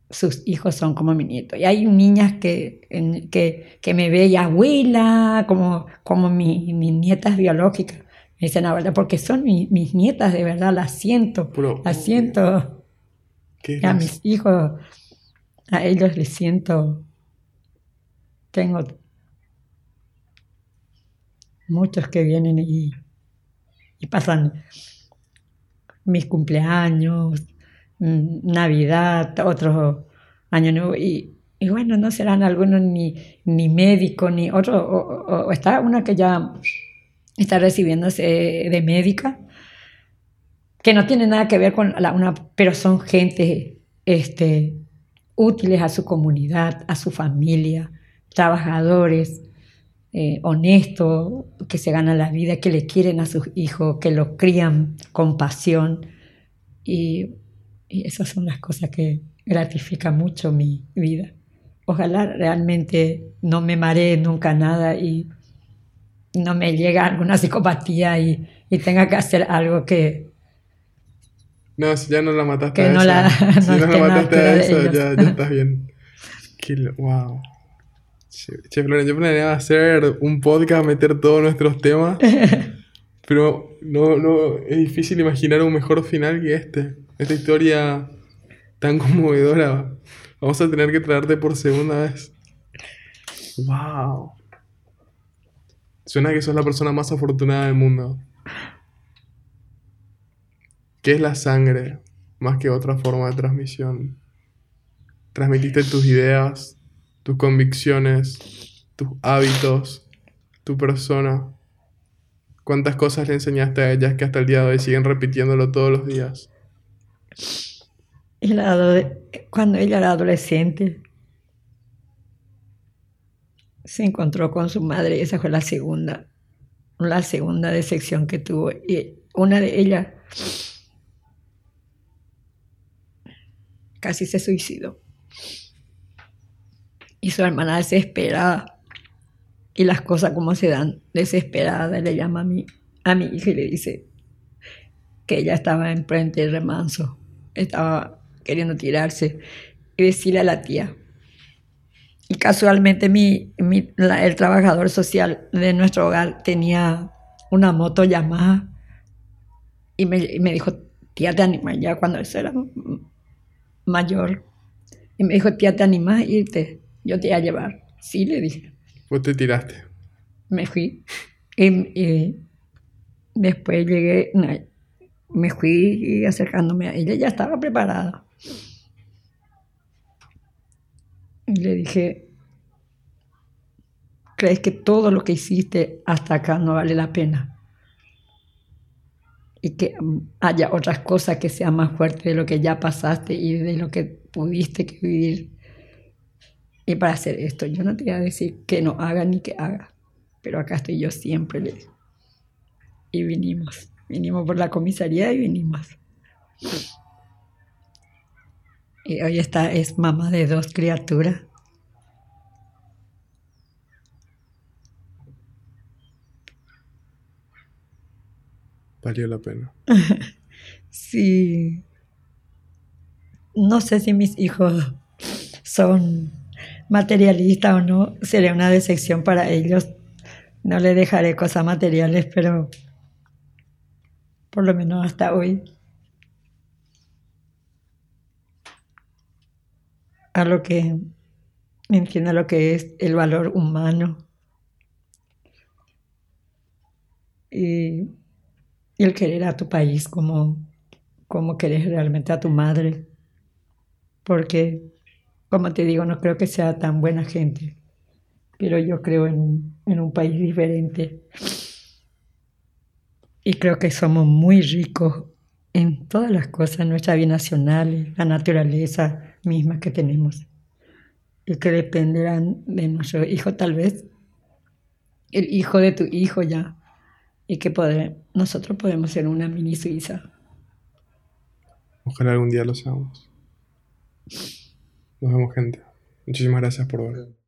S2: sus hijos son como mi nieto. Y hay niñas que, en- que, que me ve y abuela, como, como mi- mis nietas biológicas. Me dicen abuela, porque son mi- mis nietas, de verdad, las siento.
S1: Pero-
S2: las siento.
S1: ¿Qué
S2: Y a mis hijos, a ellos les siento. Tengo muchos que vienen y, y pasan mis cumpleaños, Navidad, otro año nuevo. Y, y bueno, no serán algunos ni, ni médicos, ni otro. O está una que ya está recibiéndose de médica que no tiene nada que ver con la una, pero son gente este, útiles a su comunidad, a su familia, trabajadores, eh, honestos, que se ganan la vida, que le quieren a sus hijos, que los crían con pasión. Y, y esas son las cosas que gratifican mucho mi vida. Ojalá realmente no me maree nunca nada y no me llegue alguna psicopatía y, y tenga que hacer algo que,
S1: No, si ya no la mataste
S2: Que
S1: a
S2: no
S1: esa.
S2: la-
S1: si
S2: no
S1: no la mataste
S2: altura
S1: a
S2: ellos.
S1: ya, ya estás bien. Qué wow. Che, Florian, yo planeaba hacer un podcast, meter todos nuestros temas. pero no, no, es difícil imaginar un mejor final que este. Esta historia tan conmovedora. Vamos a tener que traerte por segunda vez. Wow. Suena que sos la persona más afortunada del mundo. ¿Qué es la sangre más que otra forma de transmisión? Transmitiste tus ideas, tus convicciones, tus hábitos, tu persona. ¿Cuántas cosas le enseñaste a ellas que hasta el día de hoy siguen repitiéndolo todos los días?
S2: Cuando ella era adolescente, se encontró con su madre y esa fue la segunda, la segunda decepción que tuvo. Y una de ellas casi se suicidó. Y su hermana desesperada. Y las cosas como se dan, desesperada, le llama a mi, a mi hija y le dice que ella estaba en frente del remanso, estaba queriendo tirarse y decirle a la tía. Y casualmente mi, el trabajador social de nuestro hogar tenía una moto llamada y me, dijo, tía, te animas ya cuando eso era mayor. Y me dijo, tía, ¿te animas a irte? Yo te voy a llevar. Sí, le dije.
S1: ¿Vos te tiraste?
S2: Me fui. Y, después llegué, me fui acercándome a ella, ya estaba preparada. Y le dije, ¿crees que todo lo que hiciste hasta acá no vale la pena? y que haya otras cosas que sean más fuertes de lo que ya pasaste y de lo que pudiste vivir. Y para hacer esto, yo no te voy a decir que no haga ni que haga, pero acá estoy yo siempre. Y vinimos, vinimos por la comisaría y vinimos. Y hoy está, es mamá de dos criaturas.
S1: Valió la pena.
S2: sí. No sé si mis hijos son materialistas o no. Sería una decepción para ellos. No les dejaré cosas materiales, pero por lo menos hasta hoy. A lo que entienda lo que es el valor humano. Y el querer a tu país como, como querés realmente a tu madre. Porque, como te digo, no creo que sea tan buena gente, pero yo creo en, en un país diferente. Y creo que somos muy ricos en todas las cosas, nuestra binacional, la naturaleza misma que tenemos. Y que dependerán de nuestro hijo tal vez, el hijo de tu hijo ya, y que nosotros podemos ser una mini Suiza.
S1: Ojalá algún día lo seamos. Nos vemos, gente. Muchísimas gracias por ver.